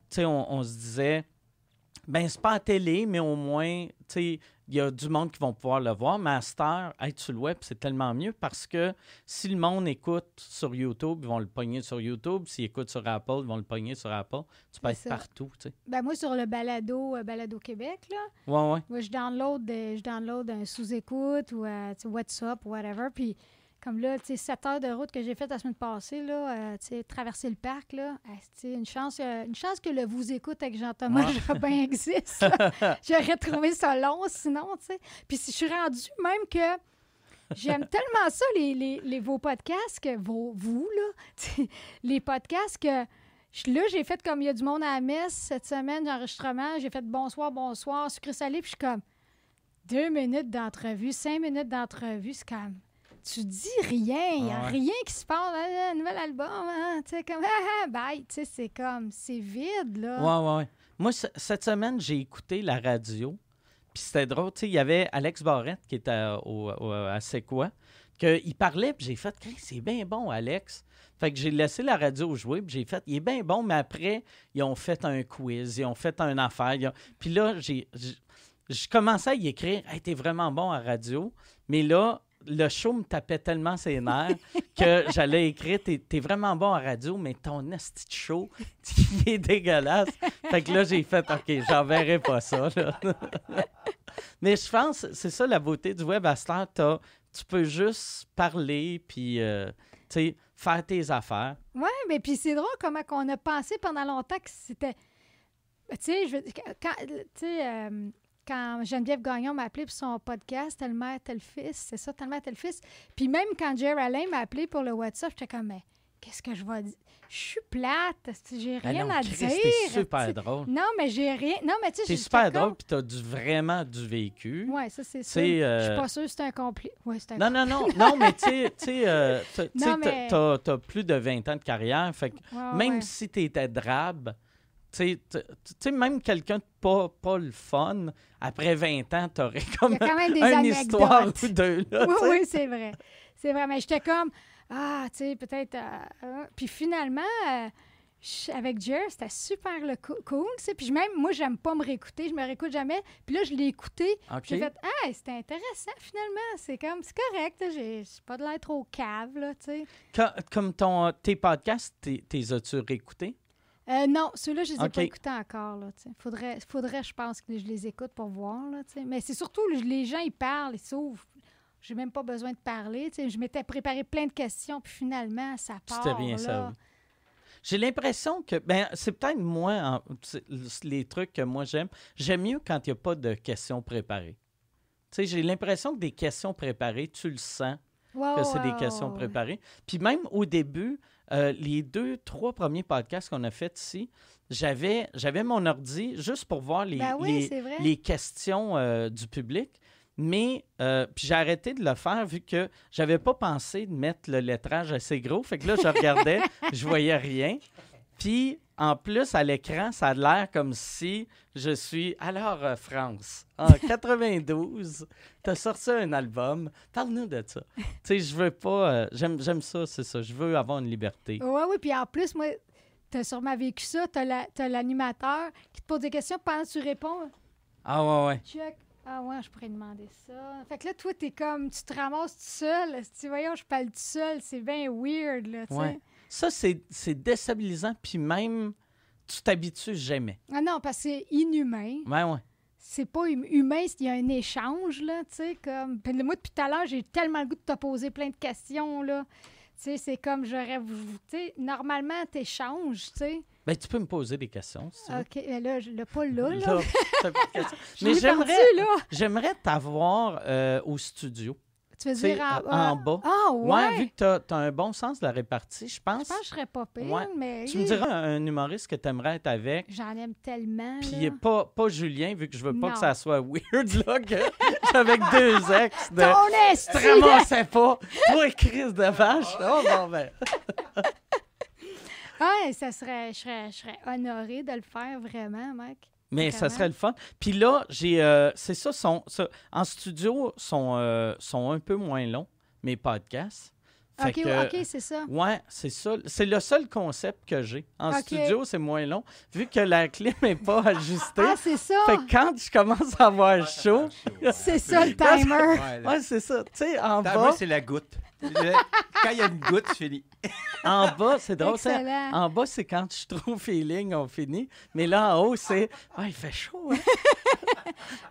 A: tu sais, on, on se disait, ben c'est pas à télé, mais au moins, tu sais, il y a du monde qui vont pouvoir le voir. Mais à cette heure, être sur le web, c'est tellement mieux parce que si le monde écoute sur YouTube, ils vont le pogner sur YouTube. S'ils écoutent sur Apple, ils vont le pogner sur Apple. Tu peux être
B: ça.
A: partout, tu sais.
B: Ben moi, sur le balado, euh, balado Québec, là,
A: Ouais, ouais.
B: moi, je download, des- je download un sous-écoute ou euh, WhatsApp ou whatever. Puis, comme là, tu sais, 7 heures de route que j'ai faite la semaine passée, là, euh, tu sais, traverser le parc, là, euh, une chance, euh, une chance que le vous écoute avec Jean-Thomas
A: Ouais.
B: Jobin existe. J'aurais trouvé ça long sinon, tu sais. Puis, si je suis rendue même que j'aime tellement ça, les, les, les- vos podcasts, que vos, vous, là, les podcasts que. je- Là, j'ai fait comme il y a du monde à la messe cette semaine d'enregistrement. J'ai fait bonsoir, bonsoir, sucré salé, puis je suis comme deux minutes d'entrevue, cinq minutes d'entrevue, c'est comme tu dis rien. Il n'y a
A: ouais.
B: rien qui se passe. Ah, nouvel album, hein, tu sais, comme, ah, ah, bye. Tu sais, c'est comme, c'est vide, là.
A: Ouais, ouais. Moi, cette semaine, j'ai écouté la radio. Puis c'était drôle. Tu sais, il y avait Alex Barrette qui était à, au, au- à C'est quoi. qu'il parlait, puis j'ai fait, c'est bien bon, Alex. Fait que j'ai laissé la radio jouer, puis j'ai fait, il est bien bon, mais après, ils ont fait un quiz, ils ont fait une affaire. ont- Puis là, j'ai. j'ai- Je commençais à y écrire, hey, t'es vraiment bon à radio, mais là, le show me tapait tellement ses nerfs que j'allais écrire, t'es, vraiment bon à radio, mais ton esti de show, il est dégueulasse. Fait que là, j'ai fait, OK, j'enverrai pas ça. mais je pense, c'est ça la beauté du web à t'as- tu peux juste parler, puis, euh, faire tes affaires.
B: Oui, mais puis c'est drôle comment on a pensé pendant longtemps que c'était. Tu sais, je veux quand, euh, quand Geneviève Gagnon m'a appelé pour son podcast, tel mère, tel fils, c'est ça, tel mère, tel fils. Puis même quand Jerry Alain m'a appelé pour le WhatsApp, j'étais comme, mais qu'est-ce que je vais dire? Je suis plate, j'ai
A: Ben
B: rien
A: non,
B: à
A: Chris,
B: dire.
A: t'es
B: tu
A: super drôle.
B: Non, mais j'ai rien. Non, mais tu sais,
A: super drôle, puis t'as du, vraiment du vécu.
B: Ouais, ça, c'est ça.
A: C'est,
B: Je
A: euh,
B: suis pas sûre que c'est un complet. Ouais, c'est un
A: Non, non, non, non, mais tu sais, tu sais, euh, t'as- plus de 20 ans de carrière, fait que
B: Ouais,
A: même
B: ouais.
A: si tu étais drabe, tu sais, même quelqu'un de pas, pas le fun, après 20 ans, t'aurais comme
B: quand même des
A: une
B: anecdotes.
A: histoire ou deux. Là,
B: oui, oui, c'est vrai. C'est vrai. Mais j'étais comme, ah, tu sais, peut-être. euh, euh. Puis finalement, euh, avec Jer, c'était super le cool. tu sais. Puis même, moi, j'aime pas me réécouter. Je me réécoute jamais. Puis là, je l'ai écouté. J'ai fait, ah, c'était intéressant finalement. C'est comme, c'est correct. J'ai pas de l'air trop cave, là, tu sais.
A: Comme ton, tes podcasts, t'es t'es as-tu réécoutés?
B: Euh, non, ceux-là, je les ai pas écoutés encore. Là, faudrait, faudrait, je pense, que je les écoute pour voir. Là. Mais c'est surtout, les gens, ils parlent, ils s'ouvrent. J'ai même pas besoin de parler. Je m'étais préparé plein de questions, puis finalement, ça part.
A: rien
B: là.
A: servi. J'ai l'impression que, ben, c'est peut-être moi, les trucs que moi j'aime. J'aime mieux quand il n'y a pas de questions préparées. Tu sais, j'ai l'impression que des questions préparées, tu le sens
B: Ouais,
A: que c'est des questions préparées. Puis même au début, euh, les deux, trois premiers podcasts qu'on a fait ici, j'avais, j'avais mon ordi juste pour voir les,
B: Ben oui,
A: les,
B: c'est vrai.
A: les questions euh, du public. Mais euh, puis j'ai arrêté de le faire vu que j'avais pas pensé de mettre le lettrage assez gros. Fait que là, je regardais, je voyais rien. Puis en plus, à l'écran, ça a l'air comme si je suis. Alors, euh, France, en 92, t'as sorti un album. Parle-nous de ça. tu sais, je veux pas. euh, j'aime, j'aime ça, c'est ça. Je veux avoir une liberté.
B: Oui, oui. Puis en plus, moi, t'as sûrement vécu ça. T'as la- t'as l'animateur qui te pose des questions pendant que tu réponds.
A: Ah, ouais, ouais.
B: Check. Ah ouais, je pourrais demander ça. Fait que là, toi, t'es comme, tu te ramasses tout seul. Si voyons, je parle tout seul, c'est bien weird, là, tu sais.
A: Ouais. Ça, c'est, déstabilisant. Puis même, tu t'habitues jamais.
B: Ah non, parce que c'est inhumain.
A: Ouais, ouais.
B: C'est pas hum- humain, il y a un échange, là, tu sais, comme... Puis moi, depuis tout à l'heure, j'ai tellement le goût de te poser plein de questions, là. Tu sais, c'est comme, j'aurais... Tu sais, normalement, t'échanges, tu sais.
A: Ben, tu peux me poser des questions, si tu veux.
B: OK, mais là, je l'ai pas là, là.
A: Là, Mais
B: là.
A: j'aimerais t'avoir euh, au studio.
B: Tu veux
A: Tu
B: dire en,
A: en bas?
B: Ah, ouais!
A: vu que tu as, un bon sens de la répartie, je pense.
B: Je pense que je serais pas pire,
A: Ouais.
B: mais...
A: Tu me diras un, un humoriste que tu aimerais être avec.
B: J'en aime tellement,
A: Puis pas, pas Julien, vu que je veux pas
B: Non.
A: que ça soit weird, là, que avec deux ex de.
B: Ton
A: Tu
B: esti
A: te ramassais pas. Toi, crise de vache. Oh, bon, ben.
B: Ouais, ça serait, je serais, je serais honorée de le faire vraiment, mec.
A: Mais ça serait le fun. Puis là, j'ai. euh, c'est ça, sont, ça- en studio, sont, euh, sont un peu moins longs, mes podcasts. Fait
B: OK,
A: que-
B: OK, c'est ça.
A: Ouais, c'est ça. C'est le seul concept que j'ai. En studio, c'est moins long, vu que la clim n'est pas ajustée.
B: Ah, c'est ça!
A: fait que quand je commence à avoir chaud,
B: C'est ça le timer!
C: Ouais,
A: ouais, c'est ça. Tu sais, en bas,
C: c'est la goutte. Quand il y a une goutte, je finis.
A: en bas, c'est drôle. En bas, c'est quand je suis trop feeling, on finit. Mais là, en haut, c'est. Ah, il fait chaud, hein?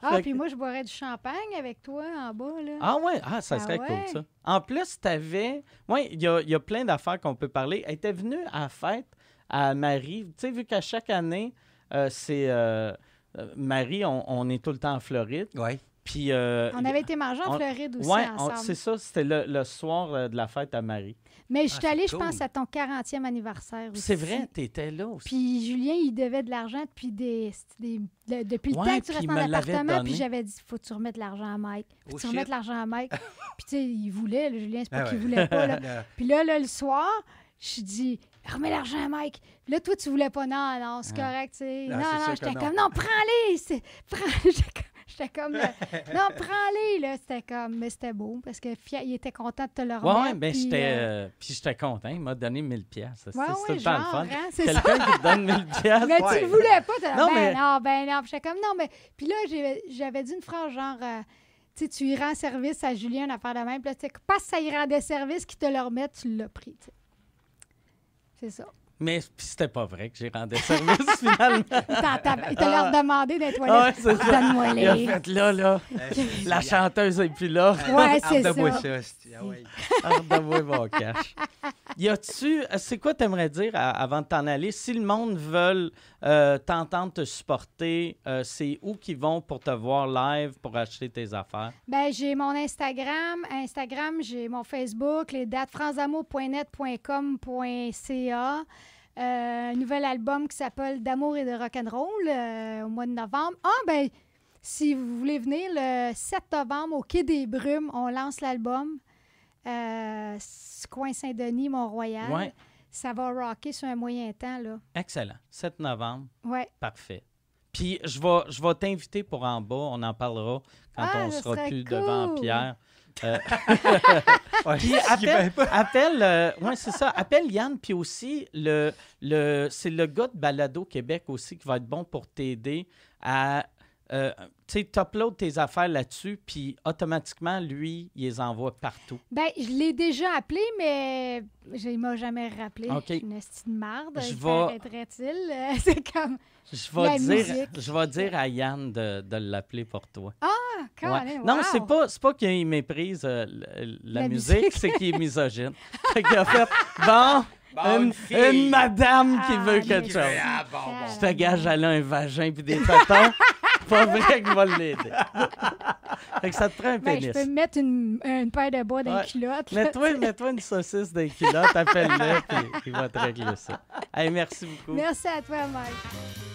B: Ah,
A: Fait
B: puis
A: que-
B: moi, je boirais du champagne avec toi en bas, là.
A: Ah ouais, ah, ça
B: Ah
A: serait
B: ouais?
A: cool ça. En plus, tu avais. Oui, il y a, il y a plein d'affaires qu'on peut parler. Elle était venue à la fête à Marie. Tu sais, vu qu'à chaque année, euh, c'est. euh, euh, Marie, on, on est tout le temps en Floride.
C: Oui.
A: Puis, euh,
B: On avait été manger en
A: on-
B: Floride aussi
A: ouais,
B: ensemble.
A: c'est ça, c'était le, le soir euh, de la fête à Marie.
B: Mais je suis
C: Ah,
B: allée,
C: c'est
B: je pense, à ton 40e anniversaire aussi.
A: C'est vrai, t'étais là aussi.
B: Puis Julien, il devait de l'argent depuis des, des- de- depuis le temps que tu restes
A: il
B: en
A: me l'avait
B: appartement.
A: donné.
B: Puis j'avais dit, faut que tu remettes l'argent à Mike. Faut
C: Oh,
B: que tu remettes l'argent à Mike. puis tu sais, il voulait, le Julien, c'est pas
C: Ah
B: qu'il
C: ouais.
B: voulait pas. Là.
C: Là,
B: Puis là, là, le soir, je dis, remets l'argent à Mike. Là, toi, tu voulais pas. Non, non, c'est
A: Ah.
B: correct, tu sais.
C: Ah,
B: Non, non, j'étais comme, non, prends-les. Prends... J'étais comme- euh, non, prends-les, là. C'était comme, mais c'était beau parce que il était content de te le remettre.
A: ouais, ben
B: puis,
A: j'étais
B: euh,
A: euh, puis j'étais content, il m'a donné 1000 pièces. C'est
B: Ouais,
A: c'est
B: ouais,
A: tout le temps le fun.
B: hein, c'est ça.
A: Quelqu'un qui te donne 1000 pièces.
B: Mais
C: Ouais.
B: tu le voulais pas. t'as-
A: Non,
B: ben
A: mais-
B: non, ben non. Puis j'étais comme, non, mais... Puis là, j'avais dit une phrase genre, euh, tu sais, tu y rends service à Julien, une affaire de même. Puis là, tu sais, parce que ça y rendait service, qu'il te le remette, tu l'as pris, tu sais. C'est ça.
A: Mais puis c'était pas vrai que j'ai rendu service finalement.
B: Il t'a leur demandé d'être
A: Ah ouais, c'est ça.
B: Donne-moi
A: Il a
B: les.
A: fait là, là,
C: euh,
A: la chanteuse est plus là.
B: Ouais, c'est
C: Arde-moi
B: ça.
C: ça. c'est- ah.
A: Arde-moi mon cash. Y a-tu, euh, c'est quoi t'aimerais dire à- avant de t'en aller? Si le monde veut euh, t'entendre te supporter, euh, c'est où qu'ils vont pour te voir live, pour acheter tes affaires?
B: Ben, j'ai mon Instagram. Instagram, j'ai mon Facebook, les dates fransamour.net.com.ca. Euh, un nouvel album qui s'appelle D'amour et de rock'n'roll euh, au mois de novembre. Ah, ben, si vous voulez venir le 7 novembre au Quai des Brumes, on lance l'album. Euh, coin Saint-Denis, Mont-Royal.
A: Ouais,
B: Ça va rocker sur un moyen temps, là.
A: excellent. 7 novembre,
B: Ouais.
A: parfait. Puis je vais, je vais t'inviter pour en bas, on en parlera quand
B: Ah,
A: on sera plus devant. Pierre. Euh,
C: Ouais,
A: Puis appelle, appelle euh, ouais, c'est ça. Appelle Yann, puis aussi, le, le, c'est le gars de Balado Québec aussi qui va être bon pour t'aider à. Euh, tu sais, t'uploades tes affaires là-dessus, puis automatiquement, lui, il les envoie partout.
B: Ben, je l'ai déjà appelé, mais je- il m'a jamais rappelé.
A: OK.
B: Je suis une esti de marde.
A: Je
B: Je
A: vais-
B: Arrêterait-il? C'est comme...
A: Je vais
B: La
A: dire,
B: musique.
A: je vais dire à Yann de, de l'appeler pour toi.
B: Ah,
A: Ouais.
B: Colin,
A: Non, c'est pas, c'est pas qu'il méprise euh, la,
B: La
A: musique,
B: musique.
A: c'est qu'il est misogyne. fait qu'il a fait, bon,
C: Bon,
A: une,
C: une
A: madame qui
B: Ah,
A: veut quelque chose.
C: Ah, bon, bon.
A: Je te gage, elle a un vagin puis des tatons. pas vrai qu'il va l'aider. fait que ça te prend un
B: Ben,
A: pénis.
B: je peux me mettre une, une paire de bas dans
A: Ouais.
B: les culottes.
A: Mets-toi, mets-toi une saucisse dans les culottes, appelle-le, puis il va te régler ça. Hey, merci beaucoup.
B: Merci à toi, Mike.